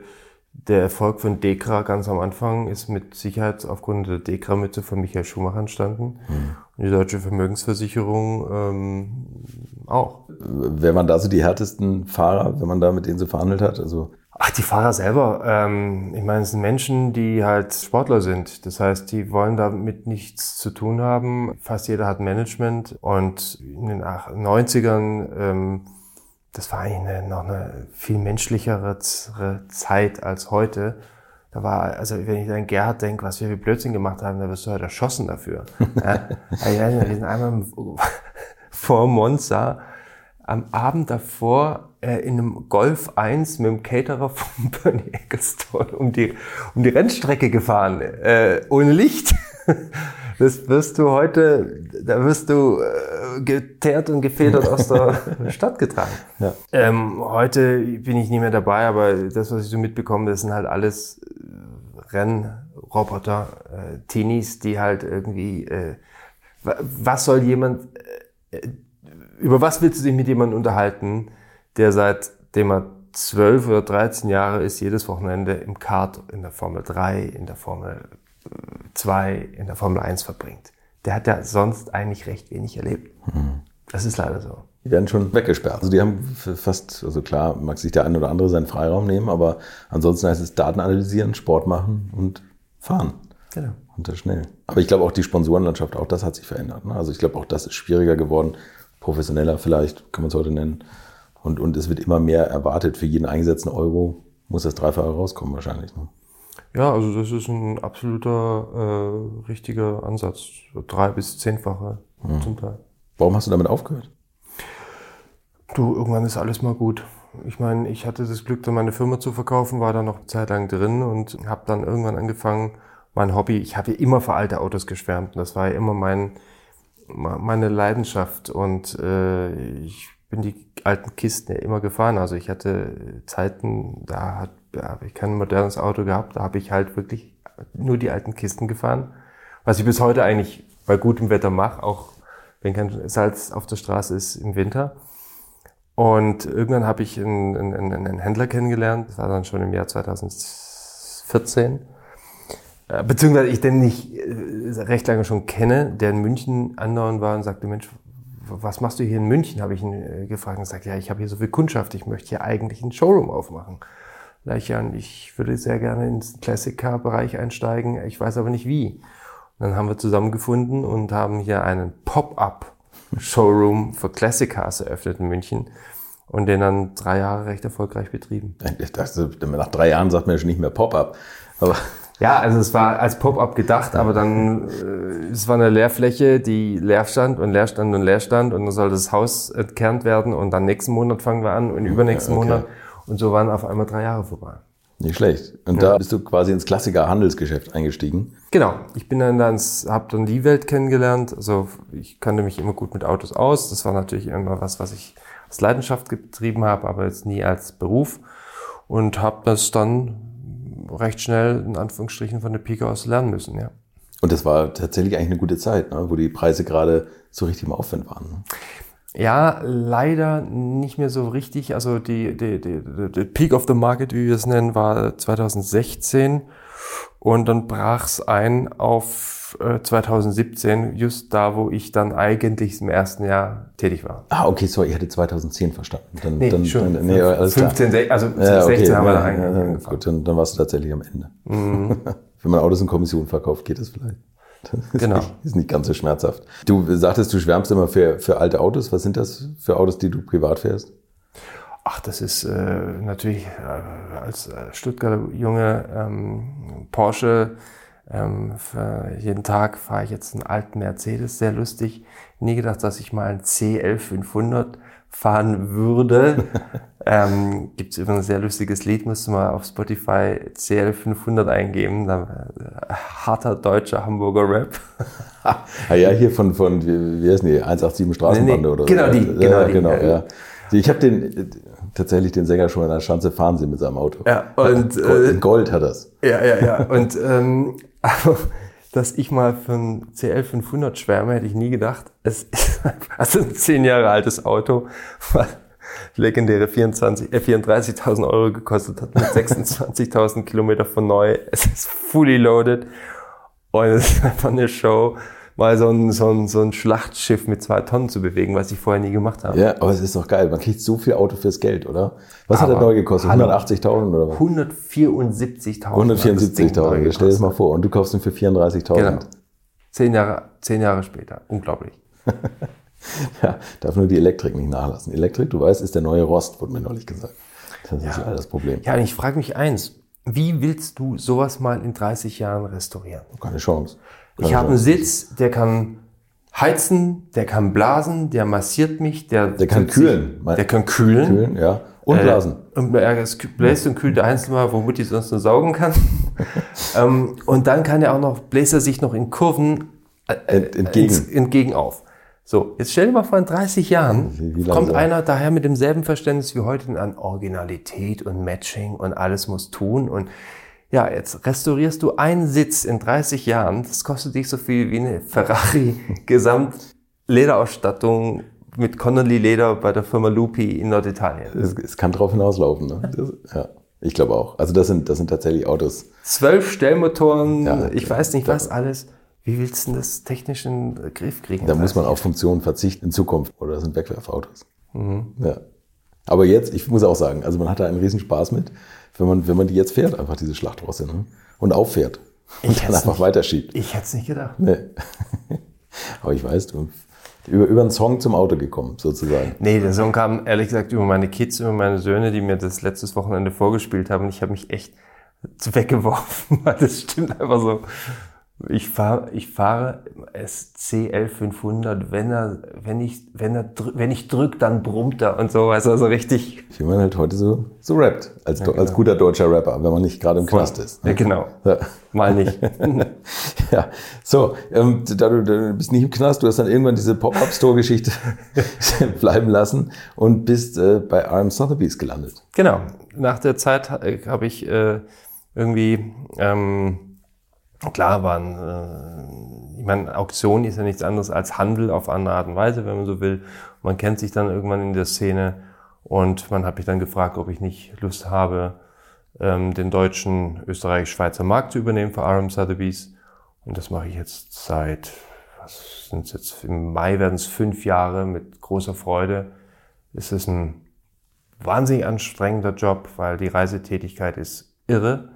der Erfolg von Dekra ganz am Anfang ist mit Sicherheit aufgrund der Dekra-Mütze von Michael Schumacher entstanden. Und die deutsche Vermögensversicherung ähm, auch. Wer waren da so die härtesten Fahrer, wenn man da mit denen so verhandelt hat? Also Ach, die Fahrer selber. Ähm, ich meine, es sind Menschen, die halt Sportler sind. Das heißt, die wollen damit nichts zu tun haben. Fast jeder hat Management. Und in den ach- 90ern, ähm, das war eigentlich eine, noch eine viel menschlichere Zeit als heute. Da war, also wenn ich an Gerhard denke, was wir für Blödsinn gemacht haben, da wirst du halt erschossen dafür. ja? Also, wir sind einmal vor Monza am Abend davor äh, in einem Golf 1 mit dem Caterer von Bernie Ecclestone um die, um die Rennstrecke gefahren, äh, ohne Licht. Das wirst du heute, da wirst du äh, geteert und gefedert aus der Stadt getragen. Ja. Ähm, heute bin ich nicht mehr dabei, aber das, was ich so mitbekomme, das sind halt alles äh, Rennroboter, äh, Teenies, die halt irgendwie, äh, wa- was soll jemand, äh, über was willst du dich mit jemandem unterhalten, der seitdem er 12 oder 13 Jahre ist, jedes Wochenende im Kart in der Formel 3, in der Formel 2, in der Formel 1 verbringt. Der hat ja sonst eigentlich recht wenig erlebt. Das ist leider so. die werden schon weggesperrt. Also die haben fast, also klar, mag sich der eine oder andere seinen Freiraum nehmen, aber ansonsten heißt es Daten analysieren, Sport machen und fahren. Genau. Und das schnell. Aber ich glaube auch die Sponsorenlandschaft, auch das hat sich verändert. Ne? Also ich glaube auch das ist schwieriger geworden, professioneller vielleicht, kann man es heute nennen. Und, und es wird immer mehr erwartet. Für jeden eingesetzten Euro muss das Dreifache rauskommen wahrscheinlich. Ne? Ja, also das ist ein absoluter äh, richtiger Ansatz. Drei- bis zehnfache zum Teil. Warum hast du damit aufgehört? Du, irgendwann ist alles mal gut. Ich meine, ich hatte das Glück, dann meine Firma zu verkaufen, war da noch eine Zeit lang drin und habe dann irgendwann angefangen, mein Hobby, ich habe ja immer für alte Autos geschwärmt das war ja immer mein, meine Leidenschaft und äh, ich bin die alten Kisten ja immer gefahren. Also ich hatte Zeiten, da, hat, da habe ich kein modernes Auto gehabt, da habe ich halt wirklich nur die alten Kisten gefahren. Was ich bis heute eigentlich bei gutem Wetter mache, auch wenn kein Salz auf der Straße ist im Winter. Und irgendwann habe ich einen, einen, einen Händler kennengelernt, das war dann schon im Jahr 2014, äh, beziehungsweise ich den nicht äh, recht lange schon kenne, der in München andauernd war und sagte, Mensch, was machst du hier in München? Habe ich ihn äh, gefragt und sagt, ja, ich habe hier so viel Kundschaft, ich möchte hier eigentlich einen Showroom aufmachen. Sag ich, würde sehr gerne ins Classic Car Bereich einsteigen, ich weiß aber nicht wie. Und dann haben wir zusammengefunden und haben hier einen Pop-up Showroom für Classic Cars eröffnet in München und den dann drei Jahre recht erfolgreich betrieben. Ich nach drei Jahren sagt man ja schon nicht mehr Pop-up. Aber Ja, also es war als Pop-up gedacht, aber dann äh, es war eine Leerfläche, die leer stand und leer stand und leer stand und dann soll das Haus entkernt werden und dann nächsten Monat fangen wir an und übernächsten okay. Monat und so waren auf einmal drei Jahre vorbei. nicht schlecht. Und da bist du quasi ins Klassiker-Handelsgeschäft eingestiegen. Genau, ich bin dann ins, habe dann die Welt kennengelernt. Also ich kannte mich immer gut mit Autos aus. Das war natürlich immer was, was ich als Leidenschaft getrieben habe, aber jetzt nie als Beruf. Und habe das dann recht schnell in Anführungsstrichen von der Pike aus lernen müssen, ja. Und das war tatsächlich eigentlich eine gute Zeit, ne? wo die Preise gerade so richtig im Aufwind waren. Ne? Ja, leider nicht mehr so richtig. Also die, die, die, die Peak of the Market, wie wir es nennen, war 2016 und dann brach's ein auf 2017, just da, wo ich dann eigentlich im ersten Jahr tätig war. Ah, okay, sorry, ich hatte 2010 verstanden. Dann, Nee, dann, schon. Dann, nee, alles klar. 15, sech- also Ja, okay, 16 haben wir ja, da ja, angefangen. Gut, dann, dann warst du tatsächlich am Ende. Mhm. Wenn man Autos in Kommission verkauft, geht das vielleicht. Das ist Genau. Nicht, ist nicht ganz so schmerzhaft. Du sagtest, du schwärmst immer für, für alte Autos. Was sind das für Autos, die du privat fährst? Ach, das ist äh, natürlich äh, als äh, Stuttgarter Junge ähm, Porsche. Ähm, für jeden Tag fahre ich jetzt einen alten Mercedes, sehr lustig. Nie gedacht, dass ich mal einen CL500 fahren würde. Ähm, Gibt es übrigens ein sehr lustiges Lied, musst du mal auf Spotify CL500 eingeben. Da, äh, harter deutscher Hamburger Rap. ah ja, hier von, von wie, wie heißt die, 187 Straßenbande Nee, nee, oder genau so. die, ja, genau die, genau, ja. ja. Ich habe den äh, tatsächlich den Sänger schon in der Schanze fahren sehen mit seinem Auto. Ja, und, Gold, äh, Gold hat das. Ja, ja, ja. Und ähm, aber, dass ich mal für ein CL500 schwärme, hätte ich nie gedacht. Es ist also ein zehn Jahre altes Auto, was legendäre 24, äh, 34.000 Euro gekostet hat mit 26.000 Kilometer von neu. Es ist fully loaded und es ist einfach eine Show, mal so ein, so ein, so ein Schlachtschiff mit zwei Tonnen zu bewegen, was ich vorher nie gemacht habe. Ja, aber es ist doch geil. Man kriegt so viel Auto fürs Geld, oder? Was hat Aber, er neu gekostet? hallo. 180.000 oder was? 174.000. hat das Ding neu 174.000. Stell dir das mal vor. Und du kaufst ihn für 34.000. Genau. Zehn Jahre, zehn Jahre später. Unglaublich. Ja, darf nur die Elektrik nicht nachlassen. Elektrik, du weißt, ist der neue Rost, wurde mir neulich gesagt. Das ist leider das Problem. Ja, und ich frage mich eins. Wie willst du sowas mal in 30 Jahren restaurieren? Keine Chance. Ich habe einen Chance. Sitz, der kann heizen, der kann blasen, der massiert mich, der, Der kann tut sich- kühlen. Der kann kühlen. Kühlen, ja. Und blasen. Äh, und er bläst und kühlt der Einzelne mal, womit ich sonst nur saugen kann. ähm, und dann kann er auch noch, bläst er sich noch in Kurven äh, Ent- entgegen. ins- entgegen auf. So, jetzt stell dir mal vor, in 30 Jahren Wie- wie kommt einer daher mit demselben Verständnis wie heute an Originalität und Matching und alles muss tun. Und ja, jetzt restaurierst du einen Sitz in 30 Jahren. Das kostet dich so viel wie eine Ferrari Gesamtlederausstattung mit Connolly Leder bei der Firma Lupi in Norditalien. Es, es kann drauf hinauslaufen. Ne? Das, ja, ich glaube auch. Also das sind, das sind tatsächlich Autos. Zwölf Stellmotoren, Ja, ich weiß nicht was alles. Wie willst du denn das technisch in den Griff kriegen? Da muss man auf Funktionen verzichten in Zukunft. Oder das sind Wegwerfautos. Ja. Aber jetzt, ich muss auch sagen, also man hat da einen riesen Spaß mit, wenn man, wenn man die jetzt fährt, einfach diese Schlachtrosse, ne? Und auffährt. Und Ich dann hätt's einfach nicht- weiterschiebt. Ich hätte es nicht gedacht. Nee. Aber ich weiß, du über, über einen Song zum Auto gekommen, sozusagen. Nee, der Song kam ehrlich gesagt über meine Kids, über meine Söhne, die mir das letztes Wochenende vorgespielt haben. Und ich habe mich echt weggeworfen, weil das stimmt einfach so. Ich fahre, ich fahre es CL500, wenn er, wenn ich, wenn er, wenn ich drück, dann brummt er und so, also so richtig. Wie man halt heute so, so rappt, als, als guter deutscher Rapper, wenn man nicht gerade im Knast ist. Ja, genau. Ja. Mal nicht. Ja, so, ähm, da du, du bist nicht im Knast, du hast dann irgendwann diese Pop-Up-Store-Geschichte bleiben lassen und bist äh, bei RM Sotheby's gelandet. Genau. Nach der Zeit äh, habe ich äh, irgendwie, ähm, klar waren, äh, ich meine, Auktion ist ja nichts anderes als Handel auf andere Art und Weise, wenn man so will. Man kennt sich dann irgendwann in der Szene und man hat mich dann gefragt, ob ich nicht Lust habe, ähm, den deutschen, österreichisch-schweizer Markt zu übernehmen für RM Sotheby's. Und das mache ich jetzt seit, was sind jetzt, im Mai werden es fünf Jahre mit großer Freude. Es ist ein wahnsinnig anstrengender Job, weil die Reisetätigkeit ist irre.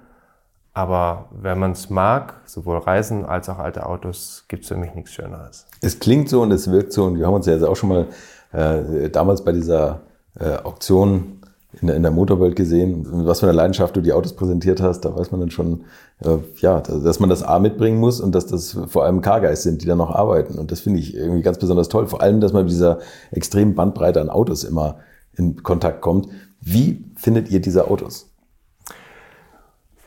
Aber wenn man es mag, sowohl Reisen als auch alte Autos, gibt es für mich nichts Schöneres. Es klingt so und es wirkt so und wir haben uns ja jetzt auch schon mal äh, damals bei dieser äh, Auktion in der, in der Motorwelt gesehen, was für eine Leidenschaft du die Autos präsentiert hast, da weiß man dann schon, äh, ja, dass man das A mitbringen muss und dass das vor allem Carguys sind, die da noch arbeiten. Und das finde ich irgendwie ganz besonders toll. Vor allem, dass man mit dieser extremen Bandbreite an Autos immer in Kontakt kommt. Wie findet ihr diese Autos?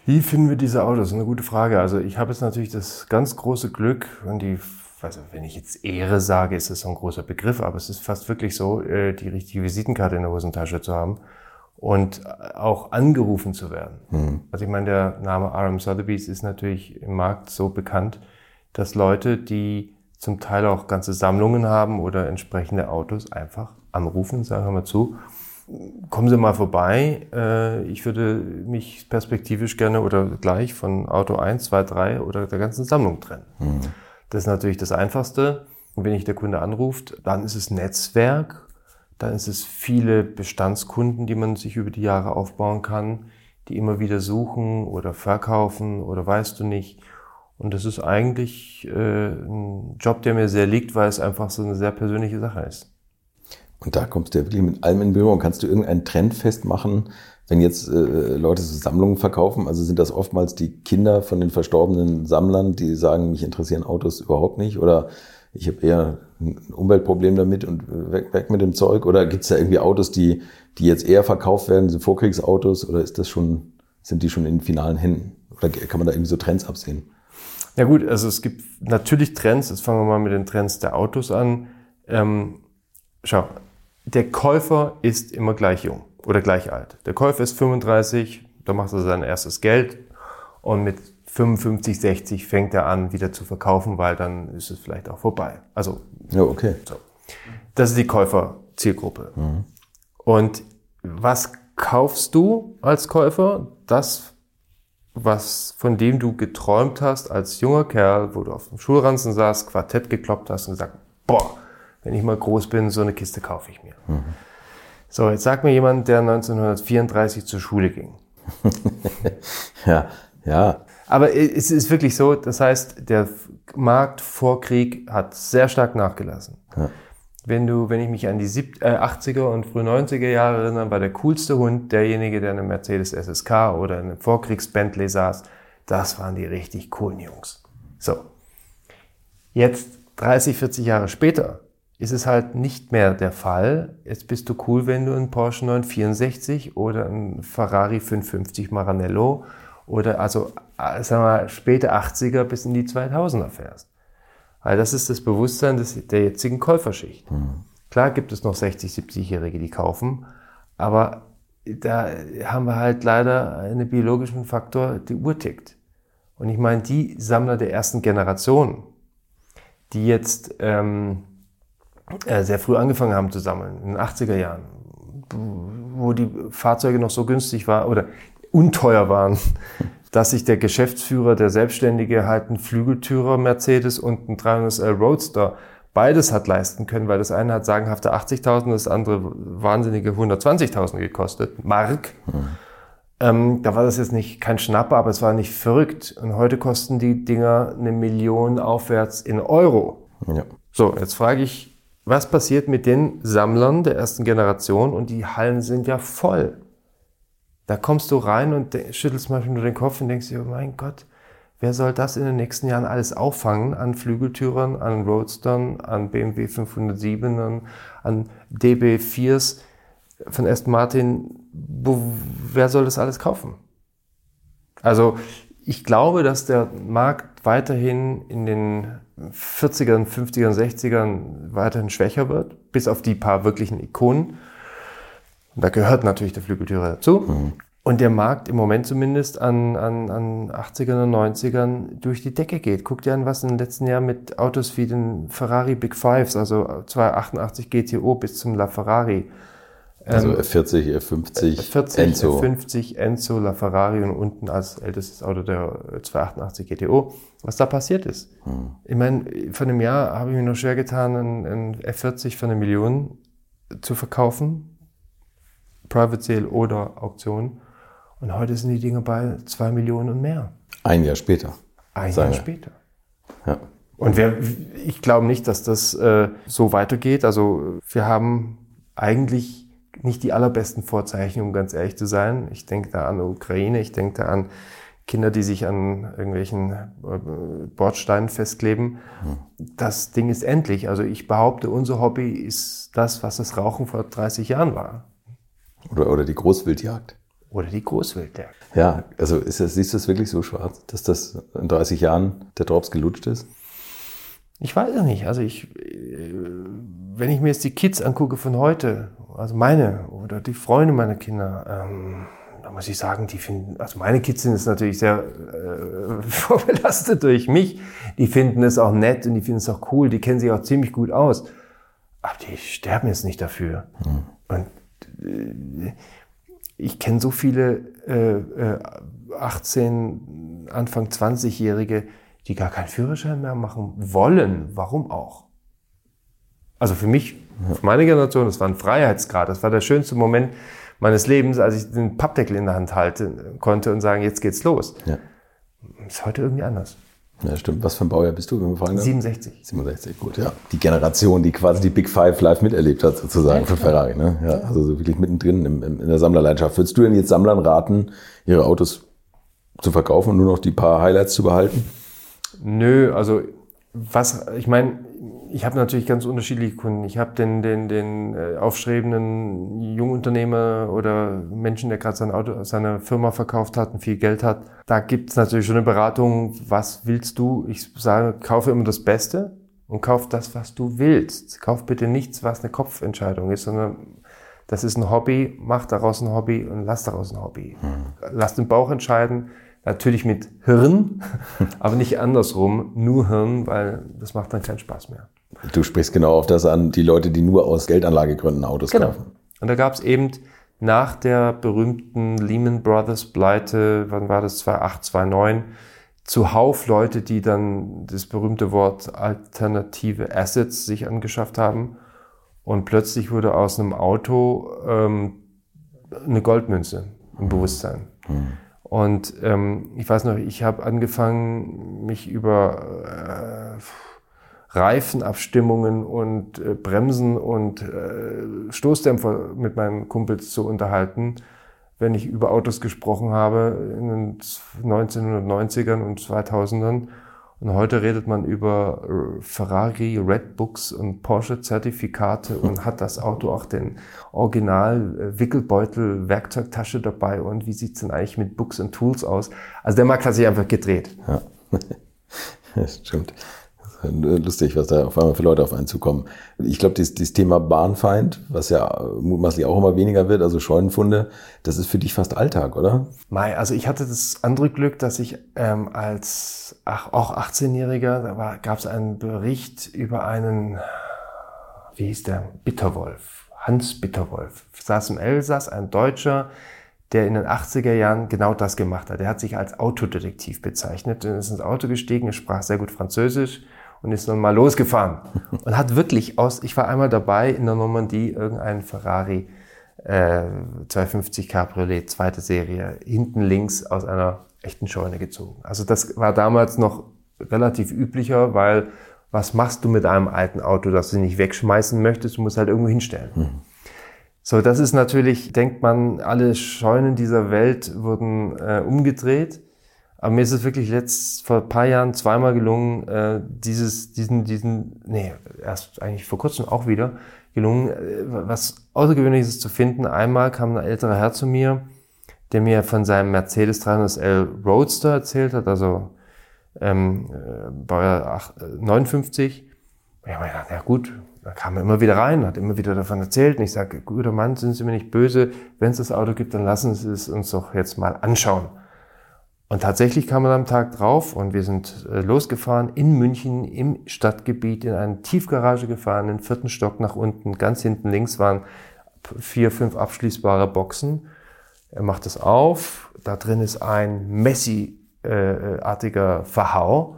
Wie finden wir diese Autos? Eine gute Frage. Also ich habe jetzt natürlich das ganz große Glück und die, also wenn ich jetzt Ehre sage, ist das so ein großer Begriff, aber es ist fast wirklich so, äh, die richtige Visitenkarte in der Hosentasche zu haben und auch angerufen zu werden. Also ich meine, der Name RM Sotheby's ist natürlich im Markt so bekannt, dass Leute, die zum Teil auch ganze Sammlungen haben oder entsprechende Autos einfach anrufen, sagen wir mal zu, kommen Sie mal vorbei. Äh, Ich würde mich perspektivisch gerne oder gleich von Auto 1, 2, 3 oder der ganzen Sammlung trennen. Das ist natürlich das Einfachste. Und wenn ich der Kunde anruft, dann ist es Netzwerk, dann ist es viele Bestandskunden, die man sich über die Jahre aufbauen kann, die immer wieder suchen oder verkaufen oder weißt du nicht. Und das ist eigentlich äh, ein Job, der mir sehr liegt, weil es einfach so eine sehr persönliche Sache ist. Und da kommst du ja wirklich mit allem in Berührung. Kannst du irgendeinen Trend festmachen, wenn jetzt äh, Leute so Sammlungen verkaufen? Also sind das oftmals die Kinder von den verstorbenen Sammlern, die sagen, mich interessieren Autos überhaupt nicht? Oder ich habe eher ein Umweltproblem damit und weg, weg mit dem Zeug? Oder gibt es da irgendwie Autos, die, die jetzt eher verkauft werden, diese Vorkriegsautos, oder ist das schon, sind die schon in finalen Händen? Oder kann man da irgendwie so Trends absehen? Ja gut, also es gibt natürlich Trends. Jetzt fangen wir mal mit den Trends der Autos an. Ähm, schau, der Käufer ist immer gleich jung oder gleich alt. Der Käufer ist 35, da macht er sein erstes Geld und mit 55, 60 fängt er an, wieder zu verkaufen, weil dann ist es vielleicht auch vorbei. Also, ja, okay. So. Das ist die Käuferzielgruppe. Mhm. Und was kaufst du als Käufer? Das, was, von dem du geträumt hast als junger Kerl, wo du auf dem Schulranzen saßt, Quartett gekloppt hast und gesagt, boah, wenn ich mal groß bin, so eine Kiste kaufe ich mir. Mhm. So, jetzt sag mir jemand, der 1934 zur Schule ging. ja, ja. Aber es ist wirklich so, das heißt, der Markt vor Krieg hat sehr stark nachgelassen. Ja. Wenn du, wenn ich mich an die 80er äh, und früh 90er Jahre erinnere, war der coolste Hund derjenige, der in einem Mercedes SSK oder in einem Vorkriegs-Bentley saß. Das waren die richtig coolen Jungs. So. Jetzt, 30, 40 Jahre später, ist es halt nicht mehr der Fall. Jetzt bist du cool, wenn du einen Porsche 964 oder einen Ferrari 550 Maranello oder also äh, sagen wir späte 80er bis in die 2000er fährst. Weil das ist das Bewusstsein des, der jetzigen Käuferschicht. Mhm. Klar gibt es noch 60, 70-Jährige, die kaufen, aber da haben wir halt leider einen biologischen Faktor, die Uhr tickt. Und ich meine, die Sammler der ersten Generation, die jetzt ähm, äh, sehr früh angefangen haben zu sammeln, in den 80er Jahren, wo die Fahrzeuge noch so günstig waren oder unteuer waren, dass sich der Geschäftsführer, der Selbstständige halt einen Flügeltürer Mercedes und einen 300L Roadster beides hat leisten können, weil das eine hat sagenhafte 80.000, das andere wahnsinnige 120.000 gekostet, Mark. Mhm. Ähm, da war das jetzt nicht kein Schnapper, aber es war nicht verrückt. Und heute kosten die Dinger eine Million aufwärts in Euro. Ja. So, jetzt frage ich, was passiert mit den Sammlern der ersten Generation? Und die Hallen sind ja voll. Da kommst du rein und schüttelst manchmal nur den Kopf und denkst dir, oh mein Gott, wer soll das in den nächsten Jahren alles auffangen an Flügeltürern, an Roadstern, an BMW 507ern, an DB4s von Aston Martin? Wer soll das alles kaufen? Also ich glaube, dass der Markt weiterhin in den 40ern, 50ern, 60ern weiterhin schwächer wird, bis auf die paar wirklichen Ikonen. Und da gehört natürlich der Flügeltürer dazu. Mhm. Und der Markt im Moment zumindest an, an, an 80ern und 90ern durch die Decke geht. Guck dir an, was in den letzten Jahren mit Autos wie den Ferrari Big Fives, also 288 GTO bis zum LaFerrari. Also F40, F50, F40, Enzo. F50, Enzo, LaFerrari und unten als ältestes Auto der 288 GTO. Was da passiert ist. Hm. Ich meine, vor einem Jahr habe ich mir noch schwer getan, einen F40 für eine Million zu verkaufen Private Sale oder Auktion. Und heute sind die Dinge bei zwei Millionen und mehr. Ein Jahr später. Ein Jahr später. Ja. Und wir, ich glaube nicht, dass das äh, so weitergeht. Also wir haben eigentlich nicht die allerbesten Vorzeichen, um ganz ehrlich zu sein. Ich denke da an Ukraine, ich denke da an Kinder, die sich an irgendwelchen äh, Bordsteinen festkleben. Hm. Das Ding ist endlich. Also ich behaupte, unser Hobby ist das, was das Rauchen vor 30 Jahren war. Oder, oder die Großwildjagd. Oder die Großwildjagd. Ja, also ist das, siehst du das wirklich so schwarz, dass das in 30 Jahren der Drops gelutscht ist? Ich weiß es nicht. Also ich, wenn ich mir jetzt die Kids angucke von heute, also meine oder die Freunde meiner Kinder, ähm, da muss ich sagen, die finden, also meine Kids sind es natürlich sehr äh, vorbelastet durch mich. Die finden es auch nett und die finden es auch cool. Die kennen sich auch ziemlich gut aus. Aber die sterben jetzt nicht dafür. Hm. Und ich kenne so viele äh, 18, äh, Anfang 20-Jährige, die gar keinen Führerschein mehr machen wollen. Warum auch? Also für mich, für meine Generation, das war ein Freiheitsgrad. Das war der schönste Moment meines Lebens, als ich den Pappdeckel in der Hand halten konnte und sagen, jetzt geht's los. Ja. Ist heute irgendwie anders. Ja, stimmt. Was für ein Baujahr bist du, wenn wir fragen 67. 67, gut, ja. Die Generation, die quasi die Big Five live miterlebt hat, sozusagen, ja, von Ferrari, ne? Ja, also so wirklich mittendrin im, im, in der Sammlerleidenschaft. Würdest du denn jetzt Sammlern raten, ihre Autos zu verkaufen und nur noch die paar Highlights zu behalten? Nö, also was, ich meine, ich habe natürlich ganz unterschiedliche Kunden. Ich habe den, den, den äh, aufstrebenden Jungunternehmer oder Menschen, der gerade sein Auto, seine Firma verkauft hat und viel Geld hat. Da gibt es natürlich schon eine Beratung, was willst du? Ich sage, kaufe immer das Beste und kauf das, was du willst. Kauf bitte nichts, was eine Kopfentscheidung ist, sondern das ist ein Hobby, mach daraus ein Hobby und lass daraus ein Hobby. Mhm. Lass den Bauch entscheiden, natürlich mit Hirn, aber nicht andersrum, nur Hirn, weil das macht dann keinen Spaß mehr. Du sprichst genau auf das an, die Leute, die nur aus Geldanlagegründen Autos genau. kaufen. Und da gab es eben nach der berühmten Lehman Brothers Pleite, wann war das, 2008, 2009, zuhauf Leute, die dann das berühmte Wort alternative Assets sich angeschafft haben. Und plötzlich wurde aus einem Auto ähm, eine Goldmünze im Bewusstsein. Mhm. Und ähm, ich weiß noch, ich habe angefangen, mich über äh, Reifenabstimmungen und äh, Bremsen und äh, Stoßdämpfer mit meinen Kumpels zu unterhalten, wenn ich über Autos gesprochen habe in den 1990ern und 2000ern. Und heute redet man über äh, Ferrari, Redbooks und Porsche-Zertifikate und hat das Auto auch den Original-Wickelbeutel, Werkzeugtasche dabei und wie sieht's denn eigentlich mit Books und Tools aus? Also der Markt hat sich einfach gedreht. Ja, das stimmt lustig, was da auf einmal für Leute auf einen zukommen. Ich glaube, dieses, dieses Thema Bahnfeind, was ja mutmaßlich auch immer weniger wird, also Scheunenfunde, das ist für dich fast Alltag, oder? Mai, also ich hatte das andere Glück, dass ich ähm, als ach, auch 18-Jähriger, da gab es einen Bericht über einen, wie hieß der, Bitterwolf, Hans Bitterwolf, saß im Elsass, ein Deutscher, der in den 80er Jahren genau das gemacht hat. Er hat sich als Autodetektiv bezeichnet. Er ist ins Auto gestiegen, er sprach sehr gut Französisch und ist dann mal losgefahren und hat wirklich aus, ich war einmal dabei in der Normandie, irgendein Ferrari äh, 250 Cabriolet, zweite Serie, hinten links aus einer echten Scheune gezogen. Also das war damals noch relativ üblicher, weil was machst du mit einem alten Auto, das du nicht wegschmeißen möchtest, du musst halt irgendwo hinstellen. Mhm. So, das ist natürlich, denkt man, alle Scheunen dieser Welt wurden äh, umgedreht. Aber mir ist es wirklich letzt vor ein paar Jahren zweimal gelungen, äh, dieses, diesen, diesen, nee, erst eigentlich vor kurzem auch wieder gelungen, äh, was Außergewöhnliches zu finden. Einmal kam ein älterer Herr zu mir, der mir von seinem Mercedes 300L Roadster erzählt hat, also ähm, äh, Baujahr 59. Ja, aber ja, gut, da kam er immer wieder rein, hat immer wieder davon erzählt. Und ich sage, guter Mann, sind Sie mir nicht böse. Wenn es das Auto gibt, dann lassen Sie es uns doch jetzt mal anschauen. Und tatsächlich kam man am Tag drauf und wir sind äh, losgefahren in München im Stadtgebiet in eine Tiefgarage gefahren, den vierten Stock nach unten. Ganz hinten links waren vier, fünf abschließbare Boxen. Er macht es auf. Da drin ist ein Messi-artiger Verhau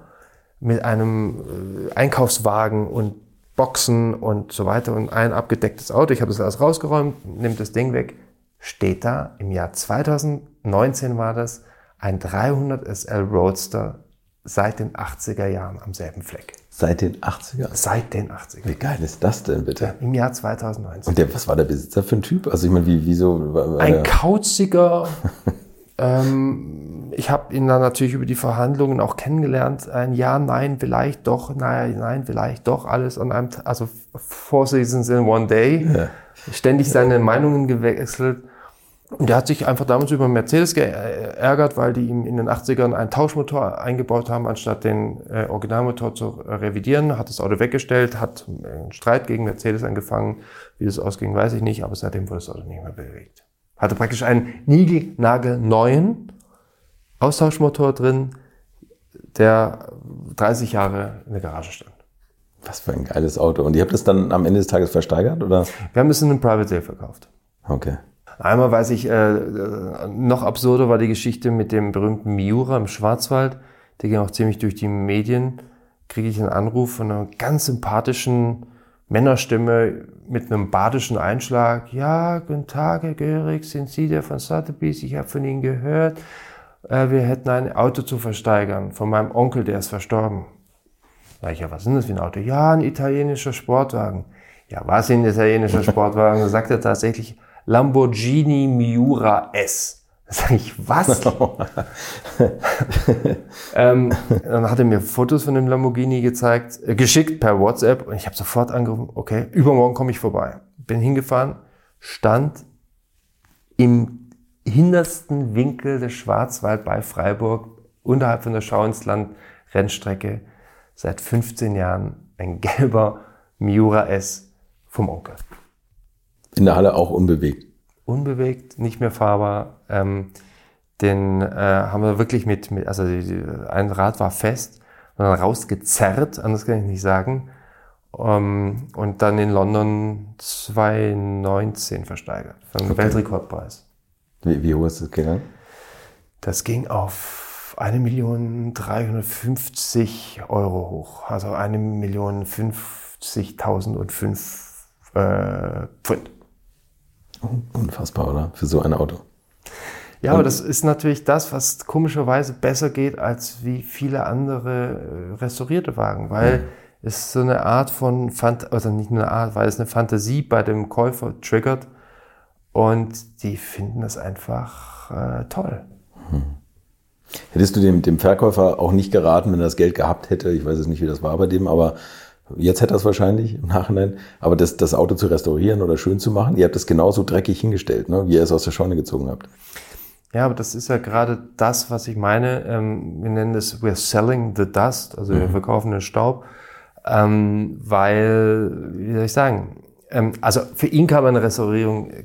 mit einem äh, Einkaufswagen und Boxen und so weiter und ein abgedecktes Auto. Ich habe das alles rausgeräumt, nimmt das Ding weg. Steht da im Jahr 2019 war das ein 300 SL Roadster seit den 80er Jahren am selben Fleck. Seit den 80er? Seit den 80er. Wie geil ist das denn bitte? Im Jahr 2019. Und der, was war der Besitzer für ein Typ? Also ich meine, wie, wieso? Ein kauziger. ähm, ich habe ihn dann natürlich über die Verhandlungen auch kennengelernt. Ein Ja, Nein, vielleicht doch, nein, nein, vielleicht doch. Alles an einem, also Four Seasons in One Day. Ja. Ständig seine Meinungen gewechselt. Und der hat sich einfach damals über Mercedes geärgert, weil die ihm in den 80ern einen Tauschmotor eingebaut haben, anstatt den äh, Originalmotor zu revidieren, hat das Auto weggestellt, hat einen Streit gegen Mercedes angefangen. Wie das ausging, weiß ich nicht, aber seitdem wurde das Auto nicht mehr bewegt. Hatte praktisch einen niegelnagelneuen Austauschmotor drin, der 30 Jahre in der Garage stand. Was für ein geiles Auto. Und ihr habt das dann am Ende des Tages versteigert, oder? Wir haben es in einem Private Sale verkauft. Okay. Einmal weiß ich, äh, noch absurder war die Geschichte mit dem berühmten Miura im Schwarzwald. Der ging auch ziemlich durch die Medien. Kriege ich einen Anruf von einer ganz sympathischen Männerstimme mit einem badischen Einschlag. Ja, guten Tag, Herr Görig, sind Sie der von Sotheby's? Ich habe von Ihnen gehört, äh, wir hätten ein Auto zu versteigern von meinem Onkel, der ist verstorben. Sag ich, ja, was ist das für ein Auto? Ja, ein italienischer Sportwagen. Ja, was ist ein italienischer Sportwagen? Sagt er tatsächlich, Lamborghini Miura S. Sag ich, was? ähm, dann hat er mir Fotos von dem Lamborghini gezeigt, äh, geschickt per WhatsApp und ich habe sofort angerufen, okay, übermorgen komme ich vorbei. Bin hingefahren, stand im hintersten Winkel des Schwarzwald bei Freiburg, unterhalb von der Schau ins Land Rennstrecke, seit 15 Jahren ein gelber Miura S vom Onkel. In der Halle auch unbewegt. Unbewegt, nicht mehr fahrbar. Ähm, den äh, haben wir wirklich mit, mit also die, die, ein Rad war fest und dann rausgezerrt, anders kann ich nicht sagen. Um, und dann in London 2019 versteigert, für einen okay. Weltrekordpreis. Wie, wie hoch ist das gegangen? Das ging auf 1.350.000 Euro hoch, also 1.050.005 äh, Pfund. Unfassbar, oder? Für so ein Auto. Ja, aber das ist natürlich das, was komischerweise besser geht als wie viele andere äh, restaurierte Wagen, weil mhm. es so eine Art von, Fant also nicht eine Art, weil es eine Fantasie bei dem Käufer triggert und die finden das einfach äh, toll. Mhm. Hättest du dem, dem Verkäufer auch nicht geraten, wenn er das Geld gehabt hätte, ich weiß es nicht, wie das war bei dem, aber Jetzt hätte er es wahrscheinlich im Nachhinein. Aber das, das Auto zu restaurieren oder schön zu machen, ihr habt das genauso dreckig hingestellt, ne, wie ihr es aus der Scheune gezogen habt. Ja, aber das ist ja gerade das, was ich meine. Ähm, wir nennen das, we're selling the dust, also wir mhm. verkaufen den Staub, ähm, weil, wie soll ich sagen, ähm, also für ihn kam eine Restaurierung äh,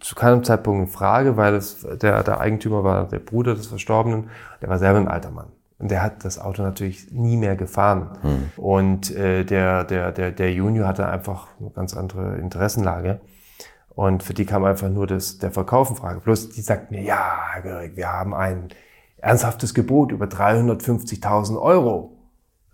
zu keinem Zeitpunkt in Frage, weil es, der, der Eigentümer war der Bruder des Verstorbenen, der war selber ein alter Mann. Und der hat das Auto natürlich nie mehr gefahren. Mhm. Und äh, der, der, der, der Junior hatte einfach eine ganz andere Interessenlage. Und für die kam einfach nur das, der Verkauf in Frage. Plus die sagt mir, ja, Herr Görig, wir haben ein ernsthaftes Gebot über 350.000 Euro.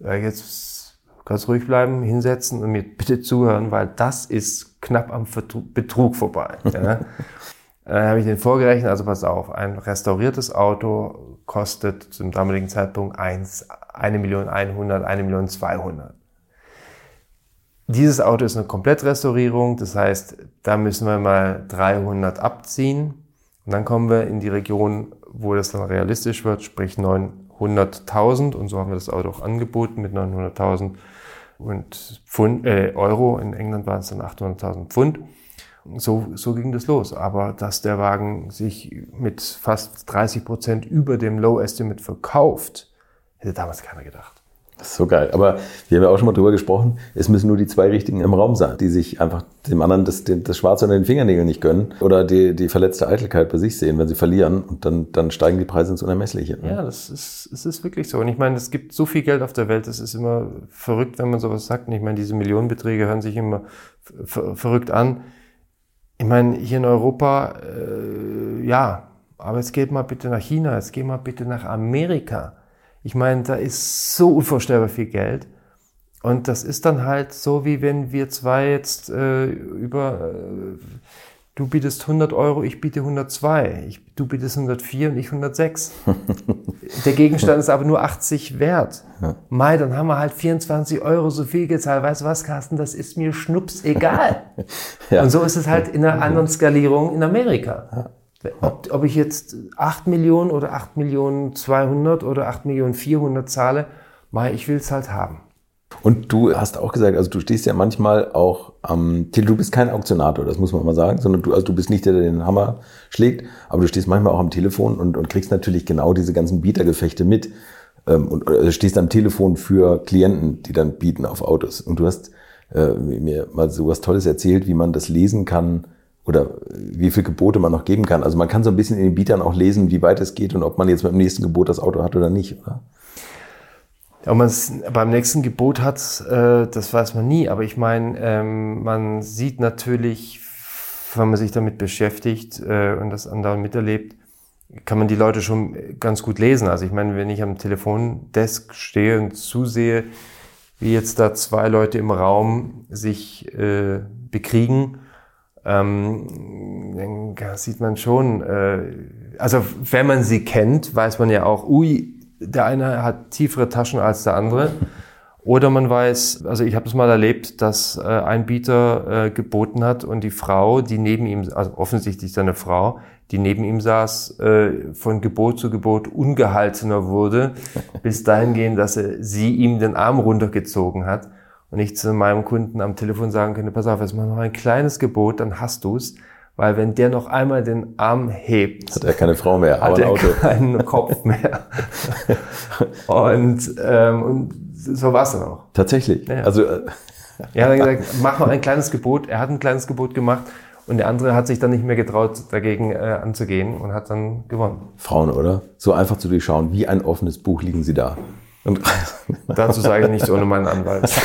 Ja, jetzt kannst ruhig bleiben, hinsetzen und mir bitte zuhören, weil das ist knapp am Betrug vorbei. Ja. Dann habe ich den vorgerechnet, also pass auf, ein restauriertes Auto kostet zum damaligen Zeitpunkt 1, 1 Million 100, 1 Million 200. Dieses Auto ist eine Komplettrestaurierung, das heißt, da müssen wir mal 300 abziehen und dann kommen wir in die Region, wo das dann realistisch wird, sprich 900.000 und so haben wir das Auto auch angeboten mit 900.000 und Pfund, äh, Euro. In England waren es dann 800.000 Pfund. So, so ging das los. Aber dass der Wagen sich mit fast 30 Prozent über dem Low Estimate verkauft, hätte damals keiner gedacht. Das ist so geil. Aber wir haben ja auch schon mal drüber gesprochen, es müssen nur die zwei Richtigen im Raum sein, die sich einfach dem anderen das, das Schwarze unter den Fingernägeln nicht gönnen oder die, die verletzte Eitelkeit bei sich sehen, wenn sie verlieren und dann, dann steigen die Preise ins Unermessliche. Ne? Ja, das ist, es ist wirklich so. Und ich meine, es gibt so viel Geld auf der Welt, es ist immer verrückt, wenn man sowas sagt. Und ich meine, diese Millionenbeträge hören sich immer verrückt an. Ich meine, hier in Europa, äh, ja, aber jetzt geht mal bitte nach China, jetzt geht mal bitte nach Amerika ich meine, da ist so unvorstellbar viel Geld. Und das ist dann halt so, wie wenn wir zwei jetzt äh, über, äh, du bietest 100 Euro, ich biete 102, ich, du bietest 104 und ich 106. Der Gegenstand ist aber nur 80 wert. Ja. Mai, dann haben wir halt 24 Euro so viel gezahlt. Weißt du was, Carsten, das ist mir schnups egal. ja. Und so ist es halt in einer anderen Skalierung in Amerika. Ob, ob ich jetzt 8 Millionen oder 8 Millionen 200 oder 8 Millionen 400 zahle, mal, ich will es halt haben. Und du hast auch gesagt, also du stehst ja manchmal auch am ähm, du bist kein Auktionator, das muss man mal sagen, sondern du, also du bist nicht der, der den Hammer schlägt, aber du stehst manchmal auch am Telefon und, und kriegst natürlich genau diese ganzen Bietergefechte mit ähm, und also stehst am Telefon für Klienten, die dann bieten auf Autos. Und du hast äh, mir mal so was Tolles erzählt, wie man das lesen kann, oder wie viel Gebote man noch geben kann. Also man kann so ein bisschen in den Bietern auch lesen, wie weit es geht und ob man jetzt mit dem nächsten Gebot das Auto hat oder nicht, oder? Ob man es beim nächsten Gebot hat, äh, das weiß man nie. Aber ich meine, ähm, man sieht natürlich, wenn man sich damit beschäftigt äh, und das andauernd miterlebt, kann man die Leute schon ganz gut lesen. Also ich meine, wenn ich am Telefondesk stehe und zusehe, wie jetzt da zwei Leute im Raum sich äh, bekriegen, ähm, dann sieht man schon, äh, also wenn man sie kennt, weiß man ja auch, ui, der eine hat tiefere Taschen als der andere. Oder man weiß, also ich habe es mal erlebt, dass äh, ein Bieter äh, geboten hat und die Frau, die neben ihm, also offensichtlich seine Frau, die neben ihm saß, äh, von Gebot zu Gebot ungehaltener wurde, bis dahin gehen, dass er sie ihm den Arm runtergezogen hat und ich zu meinem Kunden am Telefon sagen könnte, pass auf, jetzt mal noch ein kleines Gebot, dann hast du's. Weil wenn der noch einmal den Arm hebt, hat er keine Frau mehr, hat er keinen Kopf mehr. und, ähm, und so war es dann auch. Tatsächlich. Ja. Also äh, er hat gesagt, mach noch ein kleines Gebot. Er hat ein kleines Gebot gemacht und der andere hat sich dann nicht mehr getraut, dagegen äh, anzugehen und hat dann gewonnen. Frauen, oder? So einfach zu durchschauen, wie ein offenes Buch liegen sie da. Und Dazu sage ich nichts ohne meinen Anwalt.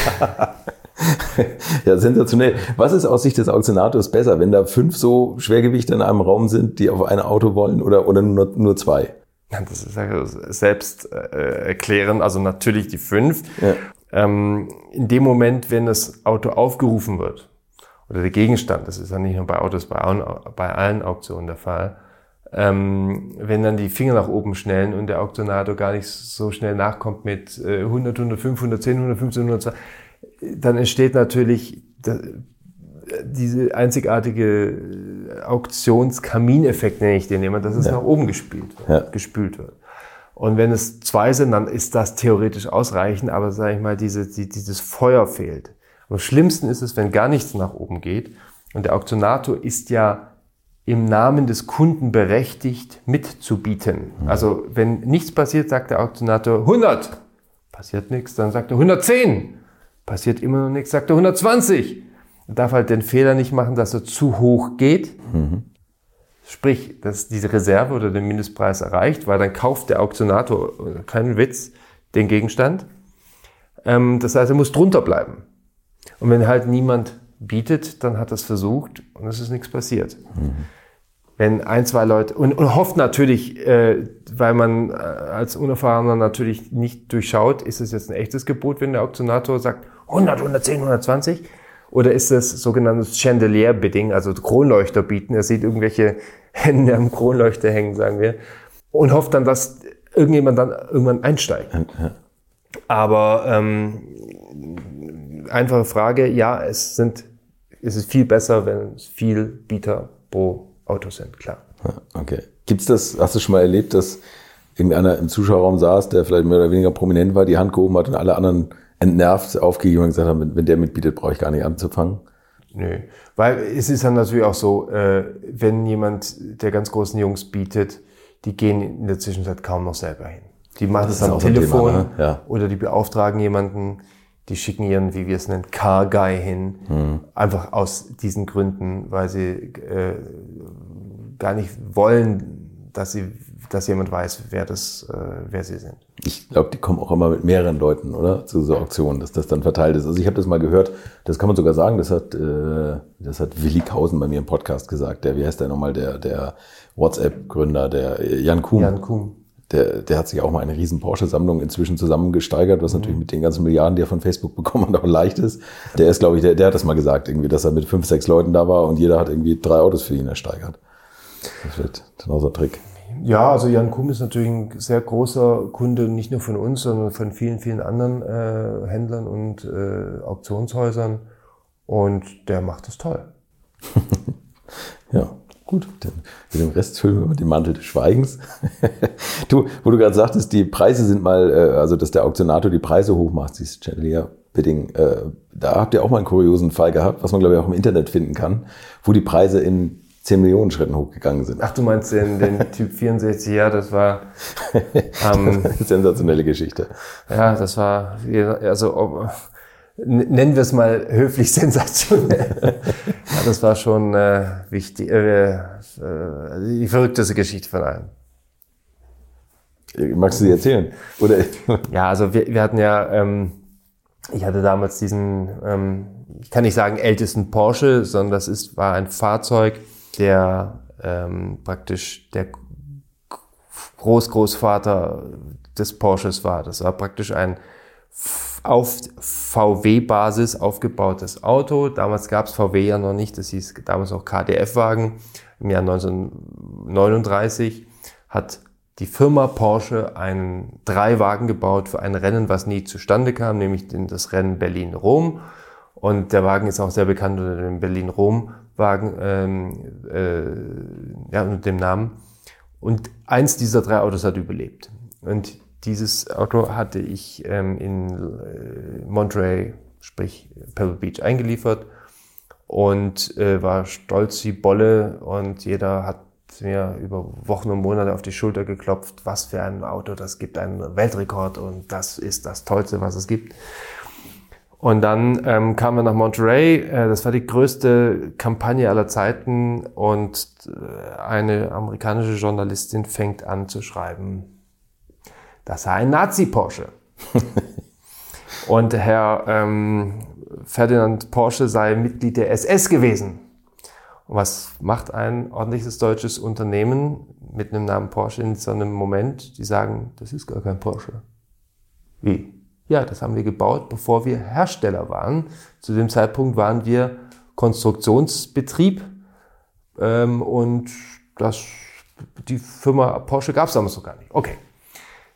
ja, sensationell. Was ist aus Sicht des Auktionators besser, wenn da fünf so Schwergewichte in einem Raum sind, die auf ein Auto wollen oder, oder nur, nur zwei? Das ist ja selbst äh, erklären. Also natürlich die fünf. Ja. Ähm, in dem Moment, wenn das Auto aufgerufen wird, oder der Gegenstand, das ist ja nicht nur bei Autos, bei allen, bei allen Auktionen der Fall, ähm, wenn dann die Finger nach oben schnellen und der Auktionator gar nicht so schnell nachkommt mit äh, 100, 105, 110, 115, 120, dann entsteht natürlich diese einzigartige Auktionskamineffekt, nenne ich den immer, dass es ja. nach oben gespielt wird, ja. gespült wird. Und wenn es zwei sind, dann ist das theoretisch ausreichend, aber sage ich mal, diese, die, dieses Feuer fehlt. Am schlimmsten ist es, wenn gar nichts nach oben geht. Und der Auktionator ist ja im Namen des Kunden berechtigt, mitzubieten. Mhm. Also wenn nichts passiert, sagt der Auktionator 100. Passiert nichts, dann sagt er 110. Passiert immer noch nichts, sagt er 120. Er darf halt den Fehler nicht machen, dass er zu hoch geht. Mhm. Sprich, dass diese Reserve oder den Mindestpreis erreicht, weil dann kauft der Auktionator, keinen Witz, den Gegenstand. Ähm, das heißt, er muss drunter bleiben. Und wenn halt niemand bietet, dann hat er es versucht und es ist nichts passiert. Mhm. Wenn ein, zwei Leute, und, und hofft natürlich, äh, weil man äh, als Unerfahrener natürlich nicht durchschaut, ist es jetzt ein echtes Gebot, wenn der Auktionator sagt, 100, 110, 120? Oder ist das sogenanntes Chandelier-Bidding, also Kronleuchter bieten? Er sieht irgendwelche Hände am Kronleuchter hängen, sagen wir. Und hofft dann, dass irgendjemand dann irgendwann einsteigt. Aber ähm, einfache Frage, ja, es sind, es ist viel besser, wenn es viel Bieter pro Auto sind, klar. Okay. Gibt's das, hast du schon mal erlebt, dass irgendeiner im Zuschauerraum saß, der vielleicht mehr oder weniger prominent war, die Hand gehoben hat und alle anderen entnervt aufgegeben und gesagt haben, wenn der mitbietet, brauche ich gar nicht anzufangen? Nö, weil es ist dann natürlich auch so, äh, wenn jemand der ganz großen Jungs bietet, die gehen in der Zwischenzeit kaum noch selber hin. Die machen das, das am Telefon Thema, ne? ja. oder die beauftragen jemanden, die schicken ihren, wie wir es nennen, Car Guy hin, hm. einfach aus diesen Gründen, weil sie äh, gar nicht wollen, dass sie dass jemand weiß, wer das, äh, wer sie sind. Ich glaube, die kommen auch immer mit mehreren Leuten, oder? Zu so Auktionen, dass das dann verteilt ist. Also ich habe das mal gehört, das kann man sogar sagen, das hat, äh, das hat Willi Kausen bei mir im Podcast gesagt. Der, wie heißt der nochmal, der, der WhatsApp-Gründer, der Jan Kuhn. Jan Kuhn. Der, der hat sich auch mal eine riesen Porsche-Sammlung inzwischen zusammengesteigert, was mhm. natürlich mit den ganzen Milliarden, die er von Facebook bekommen hat, auch leicht ist. Der ist, glaube ich, der, der hat das mal gesagt, irgendwie, dass er mit fünf, sechs Leuten da war und jeder hat irgendwie drei Autos für ihn ersteigert. Das wird dann auch so ein Trick. Ja, also Jan Kuhm ist natürlich ein sehr großer Kunde, nicht nur von uns, sondern von vielen, vielen anderen äh, Händlern und äh, Auktionshäusern. Und der macht das toll. ja, gut. Dann mit dem Rest füllen wir dem Mantel des Schweigens. du, wo du gerade sagtest, die Preise sind mal, äh, also dass der Auktionator die Preise hochmacht, dieses Chandelier Bidding. Äh, da habt ihr auch mal einen kuriosen Fall gehabt, was man glaube ich auch im Internet finden kann, wo die Preise in 10 Millionen Schritten hochgegangen sind. Ach, du meinst den, den Typ 64, ja, das war ähm, sensationelle Geschichte. Ja, das war, also nennen wir es mal höflich sensationell. ja, das war schon äh, wichtig, äh, äh, die verrückteste Geschichte von allen. Magst du sie erzählen? Oder? ja, also wir, wir hatten ja, ähm, ich hatte damals diesen, ähm, ich kann nicht sagen ältesten Porsche, sondern das ist, war ein Fahrzeug, der ähm, praktisch der Großgroßvater des Porsches war. Das war praktisch ein auf VW-Basis aufgebautes Auto. Damals gab es VW ja noch nicht, das hieß damals auch KDF-Wagen. Im Jahr 1939 hat die Firma Porsche einen Dreiwagen gebaut für ein Rennen, was nie zustande kam, nämlich das Rennen Berlin-Rom. Und der Wagen ist auch sehr bekannt unter dem Berlin-Rom Wagen ähm, äh, ja, unter dem Namen. Und eins dieser drei Autos hat überlebt. Und dieses Auto hatte ich ähm, in äh, Monterey, sprich Pebble Beach, eingeliefert und äh, war stolz wie Bolle und jeder hat mir über Wochen und Monate auf die Schulter geklopft, was für ein Auto das gibt, einen Weltrekord und das ist das Tollste, was es gibt. Und dann ähm, kamen wir nach Monterey. Äh, das war die größte Kampagne aller Zeiten und äh, eine amerikanische Journalistin fängt an zu schreiben, das sei ein Nazi-Porsche. und Herr ähm, Ferdinand Porsche sei Mitglied der SS gewesen. Und was macht ein ordentliches deutsches Unternehmen mit einem Namen Porsche in so einem Moment? Die sagen, das ist gar kein Porsche. Wie? Ja, das haben wir gebaut, bevor wir Hersteller waren. Zu dem Zeitpunkt waren wir Konstruktionsbetrieb ähm, und das, die Firma Porsche gab es damals noch gar nicht. Okay.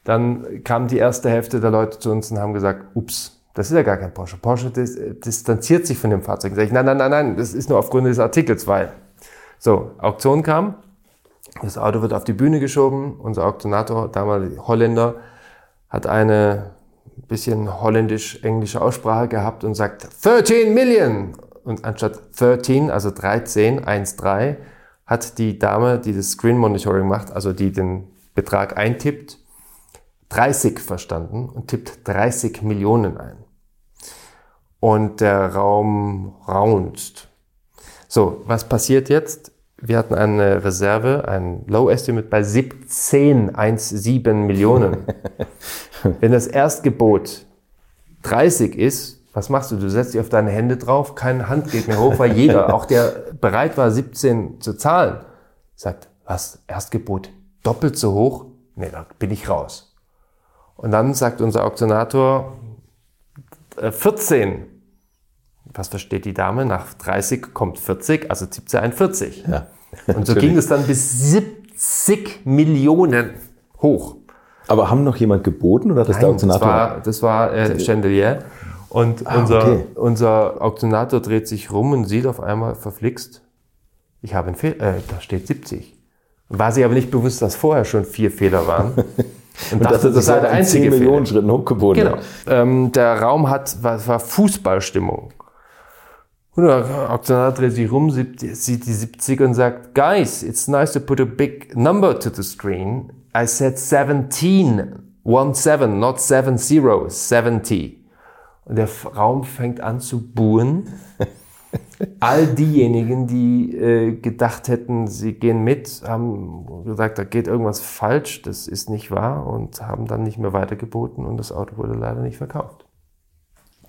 Dann kam die erste Hälfte der Leute zu uns und haben gesagt, ups, das ist ja gar kein Porsche. Porsche dis distanziert sich von dem Fahrzeug. Sag ich, nein, nein, nein, nein, das ist nur aufgrund des Artikels, weil. So, Auktion kam, das Auto wird auf die Bühne geschoben, unser Auktionator, damals Holländer, hat eine bisschen holländisch-englische Aussprache gehabt und sagt 13 Million. Und anstatt 13, also 13, 1, 3, hat die Dame, die das Screen Monitoring macht, also die den Betrag eintippt, 30 verstanden und tippt 30 Millionen ein. Und der Raum raunzt. So, was passiert jetzt? Wir hatten eine Reserve, ein Low Estimate bei 17, 1,7 Millionen. Wenn das Erstgebot 30 ist, was machst du? Du setzt dich auf deine Hände drauf, keine Hand geht mehr hoch, weil jeder, auch der bereit war, 17 zu zahlen, sagt, was, Erstgebot doppelt so hoch? Nee, da bin ich raus. Und dann sagt unser Auktionator äh, 14. Was versteht die Dame? Nach 30 kommt 40, also tippt sie ein 40. Ja, und so ging es dann bis 70 Millionen hoch. Aber haben noch jemand geboten oder das Nein, der Auktionator? Das war, das war äh, Chandelier. Und ah, unser, okay. unser Auktionator dreht sich rum und sieht auf einmal verflixt, ich habe einen Fehler, äh, da steht 70. War sich aber nicht bewusst, dass vorher schon vier Fehler waren. Und, und dachte, das, das sei der einzige 10 Millionen Schritten hochgeboten. Genau. Ähm, der Raum hat, war, war Fußballstimmung. Und der Aktionär dreht sich rum, sieht die 70 und sagt, Guys, it's nice to put a big number to the screen. I said 17, one seven, not seven zero, 70. Und der Raum fängt an zu buhen. all diejenigen, die äh, gedacht hätten, sie gehen mit, haben gesagt, da geht irgendwas falsch, das ist nicht wahr und haben dann nicht mehr weitergeboten und das Auto wurde leider nicht verkauft.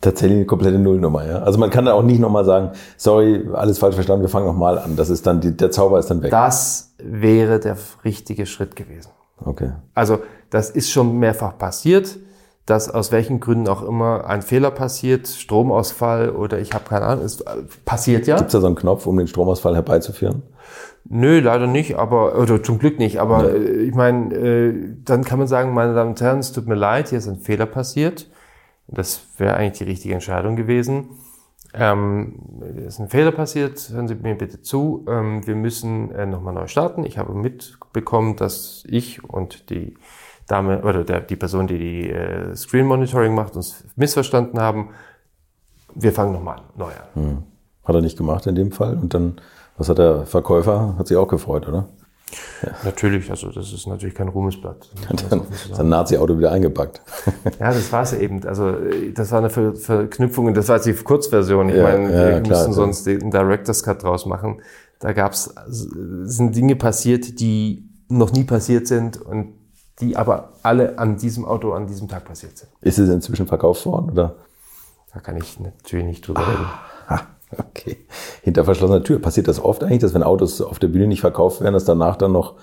Tatsächlich eine komplette Nullnummer, ja. Also man kann da auch nicht nochmal sagen, sorry, alles falsch verstanden, wir fangen nochmal an. Das ist dann, die, der Zauber ist dann weg. Das wäre der richtige Schritt gewesen. Okay. Also das ist schon mehrfach passiert dass aus welchen Gründen auch immer ein Fehler passiert, Stromausfall oder ich habe keine Ahnung, es äh, passiert ja. Gibt es da so einen Knopf, um den Stromausfall herbeizuführen? Nö, leider nicht, aber oder zum Glück nicht. Aber ja. Äh, ich meine, äh, dann kann man sagen, meine Damen und Herren, es tut mir leid, hier ist ein Fehler passiert. Das wäre eigentlich die richtige Entscheidung gewesen. Ähm, ist ein Fehler passiert, hören Sie mir bitte zu. Ähm, wir müssen äh, nochmal neu starten. Ich habe mitbekommen, dass ich und die Dame oder der, die Person, die die äh, Screen Monitoring macht, uns missverstanden haben. Wir fangen nochmal neu an. Hm. Hat er nicht gemacht in dem Fall. Und dann, was hat der Verkäufer? Hat sich auch gefreut, oder? Ja. Natürlich, also das ist natürlich kein Ruhmesblatt. Dann ist ein Nazi-Auto wieder eingepackt. Ja, das war es eben. Also das war eine Ver Verknüpfung und das war jetzt die Kurzversion. Ich ja, meine, ja, wir klar, müssen sonst den Director's Cut draus machen. Da gab's sind Dinge passiert, die noch nie passiert sind und die aber alle an diesem Auto an diesem Tag passiert sind. Ist es inzwischen verkauft worden oder? Da kann ich natürlich nicht drüber reden. Ah, okay. Hinter verschlossener Tür. Passiert das oft eigentlich, dass wenn Autos auf der Bühne nicht verkauft werden, dass danach dann noch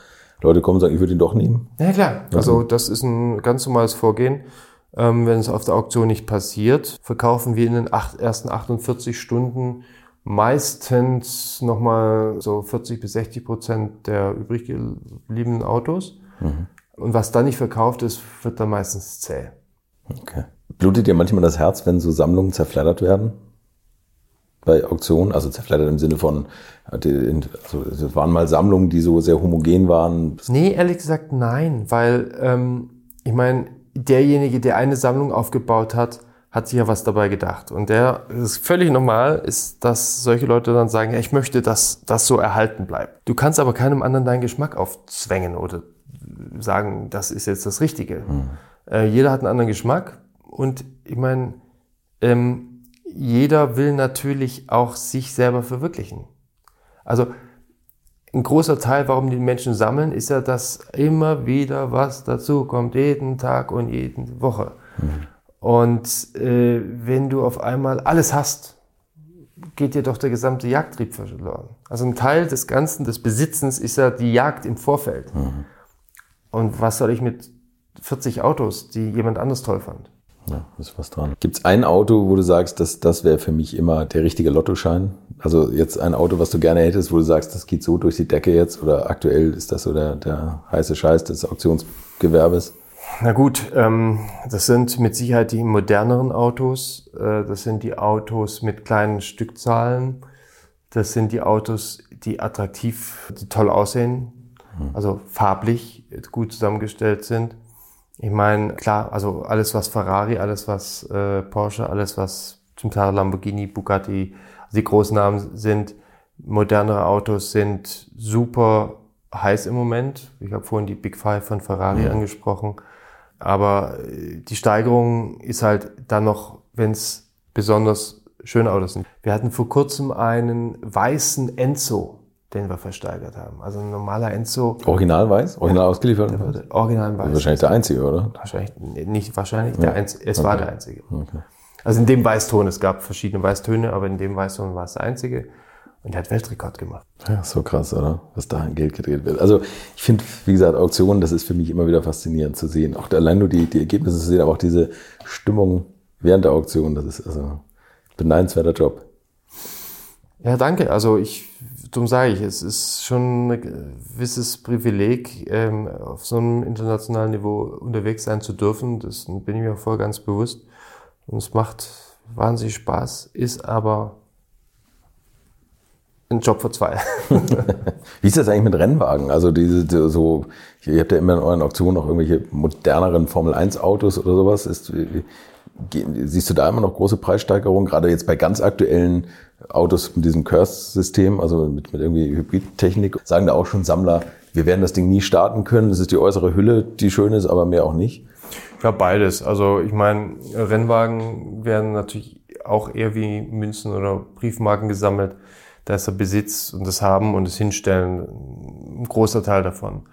Leute kommen und sagen, ich würde ihn doch nehmen? Ja klar. Also das ist ein ganz normales Vorgehen. Ähm, wenn es auf der Auktion nicht passiert, verkaufen wir in den acht, ersten 48 Stunden meistens nochmal so 40 bis 60 Prozent der übrig gebliebenen Autos. Mhm. Und was dann nicht verkauft ist, wird dann meistens zäh. Okay. Blutet dir manchmal das Herz, wenn so Sammlungen zerfleddert werden? Bei Auktionen? Also zerfleddert im Sinne von, also es waren mal Sammlungen, die so sehr homogen waren. Nee, ehrlich gesagt nein, weil ähm, ich meine, derjenige, der eine Sammlung aufgebaut hat, hat sich ja was dabei gedacht. Und der ist völlig normal, ist, dass solche Leute dann sagen, ja, ich möchte, dass das so erhalten bleibt. Du kannst aber keinem anderen deinen Geschmack aufzwängen oder sagen, das ist jetzt das Richtige. Mhm. Äh, jeder hat einen anderen Geschmack und ich meine, ähm, jeder will natürlich auch sich selber verwirklichen. Also ein großer Teil, warum die Menschen sammeln, ist ja, dass immer wieder was dazu kommt, jeden Tag und jede Woche. Mhm. Und äh, wenn du auf einmal alles hast, geht dir doch der gesamte Jagdtrieb verloren. Also ein Teil des Ganzen, des Besitzens ist ja die Jagd im Vorfeld. Mhm. Und was soll ich mit 40 Autos, die jemand anders toll fand? Ja, ist was dran. Gibt es ein Auto, wo du sagst, dass das wäre für mich immer der richtige Lottoschein? Also jetzt ein Auto, was du gerne hättest, wo du sagst, das geht so durch die Decke jetzt oder aktuell ist das so der, der heiße Scheiß des Auktionsgewerbes? Na gut, ähm, das sind mit Sicherheit die moderneren Autos. Äh, das sind die Autos mit kleinen Stückzahlen. Das sind die Autos, die attraktiv, die toll aussehen, mhm. also farblich gut zusammengestellt sind. Ich meine, klar, also alles was Ferrari, alles was äh, Porsche, alles was zum Teil Lamborghini, Bugatti, also die großen Namen sind, modernere Autos sind super heiß im Moment. Ich habe vorhin die Big Five von Ferrari mhm. angesprochen. Aber äh, die Steigerung ist halt dann noch, wenn es besonders schöne Autos sind. Wir hatten vor kurzem einen weißen Enzo, den wir versteigert haben. Also ein normaler Enzo. Original weiß? Original ausgeliefert? Original weiß. Wahrscheinlich der einzige, oder? Wahrscheinlich, nicht wahrscheinlich, ja. der einzige, es okay. war der einzige. Okay. Also in dem Weißton, es gab verschiedene Weißtöne, aber in dem Weißton war es der einzige. Und er hat Weltrekord gemacht. Ja, so krass, oder? Was da an Geld gedreht wird. Also ich finde, wie gesagt, Auktionen, das ist für mich immer wieder faszinierend zu sehen. Auch allein nur die, die Ergebnisse zu sehen, aber auch diese Stimmung während der Auktion, das ist also ein beneidenswerter Job. Ja, danke. Also ich, darum sage ich, es ist schon ein gewisses Privileg, ähm, auf so einem internationalen Niveau unterwegs sein zu dürfen. Das bin ich mir voll ganz bewusst. Und es macht wahnsinnig Spaß, ist aber ein Job für zwei. Wie ist das eigentlich mit Rennwagen? Also diese so, ihr habt ja immer in euren Auktionen noch irgendwelche moderneren Formel 1 Autos oder sowas. Ist, siehst du da immer noch große Preissteigerungen? Gerade jetzt bei ganz aktuellen Autos mit diesem Curse-System, also mit, mit irgendwie Hybridtechnik, sagen da auch schon Sammler, wir werden das Ding nie starten können. Das ist die äußere Hülle, die schön ist, aber mehr auch nicht. Ja, beides. Also ich meine, Rennwagen werden natürlich auch eher wie Münzen oder Briefmarken gesammelt da ist der Besitz und das Haben und das Hinstellen ein großer Teil davon.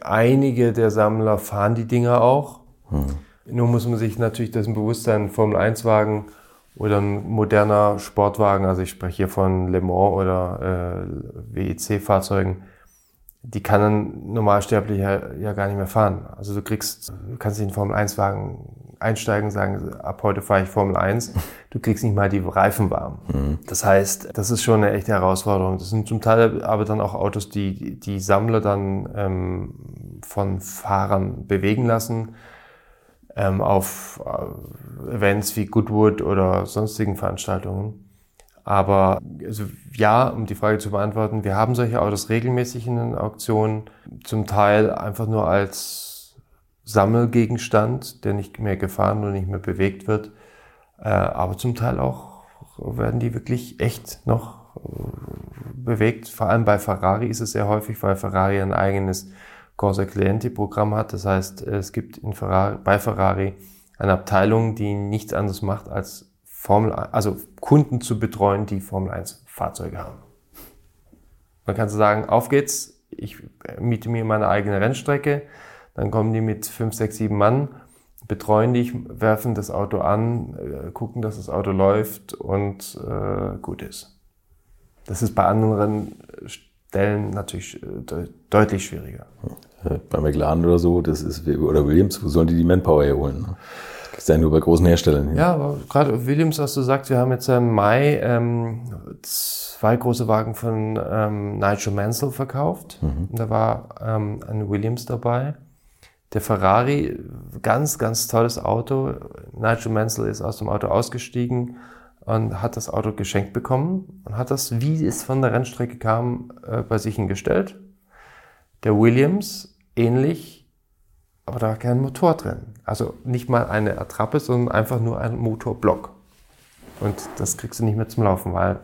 Einige der Sammler fahren die Dinger auch. Hm. Nur muss man sich natürlich dessen bewusst sein, Formel-1-Wagen oder ein moderner Sportwagen, also ich spreche hier von Le Mans oder äh, WEC-Fahrzeugen, die kann ein Normalsterblicher ja gar nicht mehr fahren. Also du kriegst, du kannst in den Formel-1-Wagen einsteigen und sagen, ab heute fahre ich Formel 1. Du kriegst nicht mal die Reifen warm. Mhm. Das heißt, das ist schon eine echte Herausforderung. Das sind zum Teil aber dann auch Autos, die die Sammler dann ähm, von Fahrern bewegen lassen ähm, auf äh, Events wie Goodwood oder sonstigen Veranstaltungen. Aber also, ja, um die Frage zu beantworten, wir haben solche Autos regelmäßig in den Auktionen, zum Teil einfach nur als Sammelgegenstand, der nicht mehr gefahren und nicht mehr bewegt wird. Äh, aber zum Teil auch werden die wirklich echt noch äh, bewegt. Vor allem bei Ferrari ist es sehr häufig, weil Ferrari ein eigenes Corsa Clienti Programm hat. Das heißt, es gibt in Ferrari, bei Ferrari eine Abteilung, die nichts anderes macht, als Formel, also Kunden zu betreuen, die Formel 1 Fahrzeuge haben. Man kann so sagen, auf geht's, ich miete mir meine eigene Rennstrecke, dann kommen die mit fünf, sechs, sieben Mann, betreuen dich, werfen das Auto an, äh, gucken, dass das Auto läuft und äh, gut ist. Das ist bei anderen Stellen natürlich äh, de deutlich schwieriger. Bei McLaren oder so, das ist, oder Williams, wo sollen die die Manpower herholen? Ne? Das ist ja nur bei großen Herstellern. Hier. Ja, aber gerade Williams, was du sagst, wir haben jetzt im Mai ähm, zwei große Wagen von ähm, Nigel Mansell verkauft. Mhm. Da war ähm, ein Williams dabei. Der Ferrari, ganz, ganz tolles Auto. Nigel Mansell ist aus dem Auto ausgestiegen, und hat das Auto geschenkt bekommen und hat das, wie es von der Rennstrecke kam, äh, bei sich hingestellt. Der Williams ähnlich, aber da war kein Motor drin. Also nicht mal eine Attrappe, sondern einfach nur ein Motorblock. Und das kriegst du nicht mehr zum Laufen, weil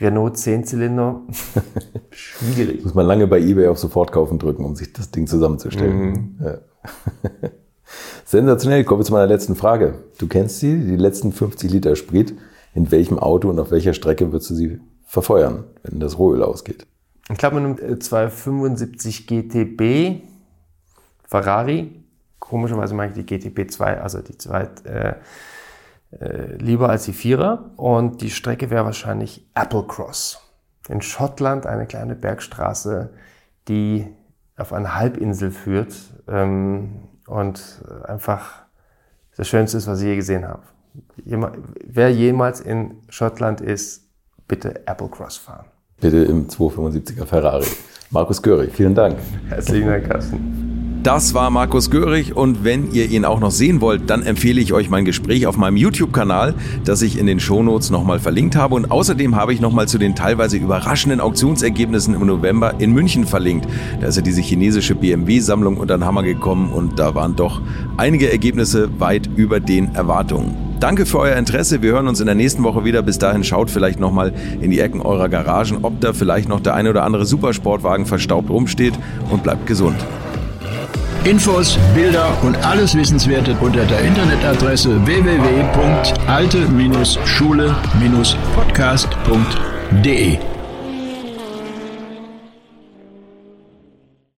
Renault 10-Zylinder, schwierig. Muss man lange bei eBay auf Sofort kaufen drücken, um sich das Ding zusammenzustellen. Mhm. Ja. Sensationell. Kommen wir zu meiner letzten Frage. Du kennst sie, die letzten 50 Liter Sprit. In welchem Auto und auf welcher Strecke würdest du sie verfeuern, wenn das Rohöl ausgeht? Ich glaube, mit einem 275 GTB Ferrari. Komischerweise mag ich die GTB 2, also die zweit, äh, äh, lieber als die Vierer. Und die Strecke wäre wahrscheinlich Applecross. In Schottland eine kleine Bergstraße, die auf eine Halbinsel führt ähm, und einfach das Schönste ist, was ich je gesehen habe. Wer jemals in Schottland ist, bitte Applecross fahren. Bitte im 275er Ferrari. Markus Görig, vielen Dank. Herzlichen Dank, Carsten. Das war Markus Görig und wenn ihr ihn auch noch sehen wollt, dann empfehle ich euch mein Gespräch auf meinem YouTube-Kanal, das ich in den Shownotes nochmal verlinkt habe und außerdem habe ich nochmal zu den teilweise überraschenden Auktionsergebnissen im November in München verlinkt. Da ist ja diese chinesische BMW-Sammlung unter den Hammer gekommen und da waren doch einige Ergebnisse weit über den Erwartungen. Danke für euer Interesse. Wir hören uns in der nächsten Woche wieder. Bis dahin schaut vielleicht nochmal in die Ecken eurer Garagen, ob da vielleicht noch der eine oder andere Supersportwagen verstaubt rumsteht und bleibt gesund. Infos, Bilder und alles Wissenswerte unter der Internetadresse www.alte-schule-podcast.de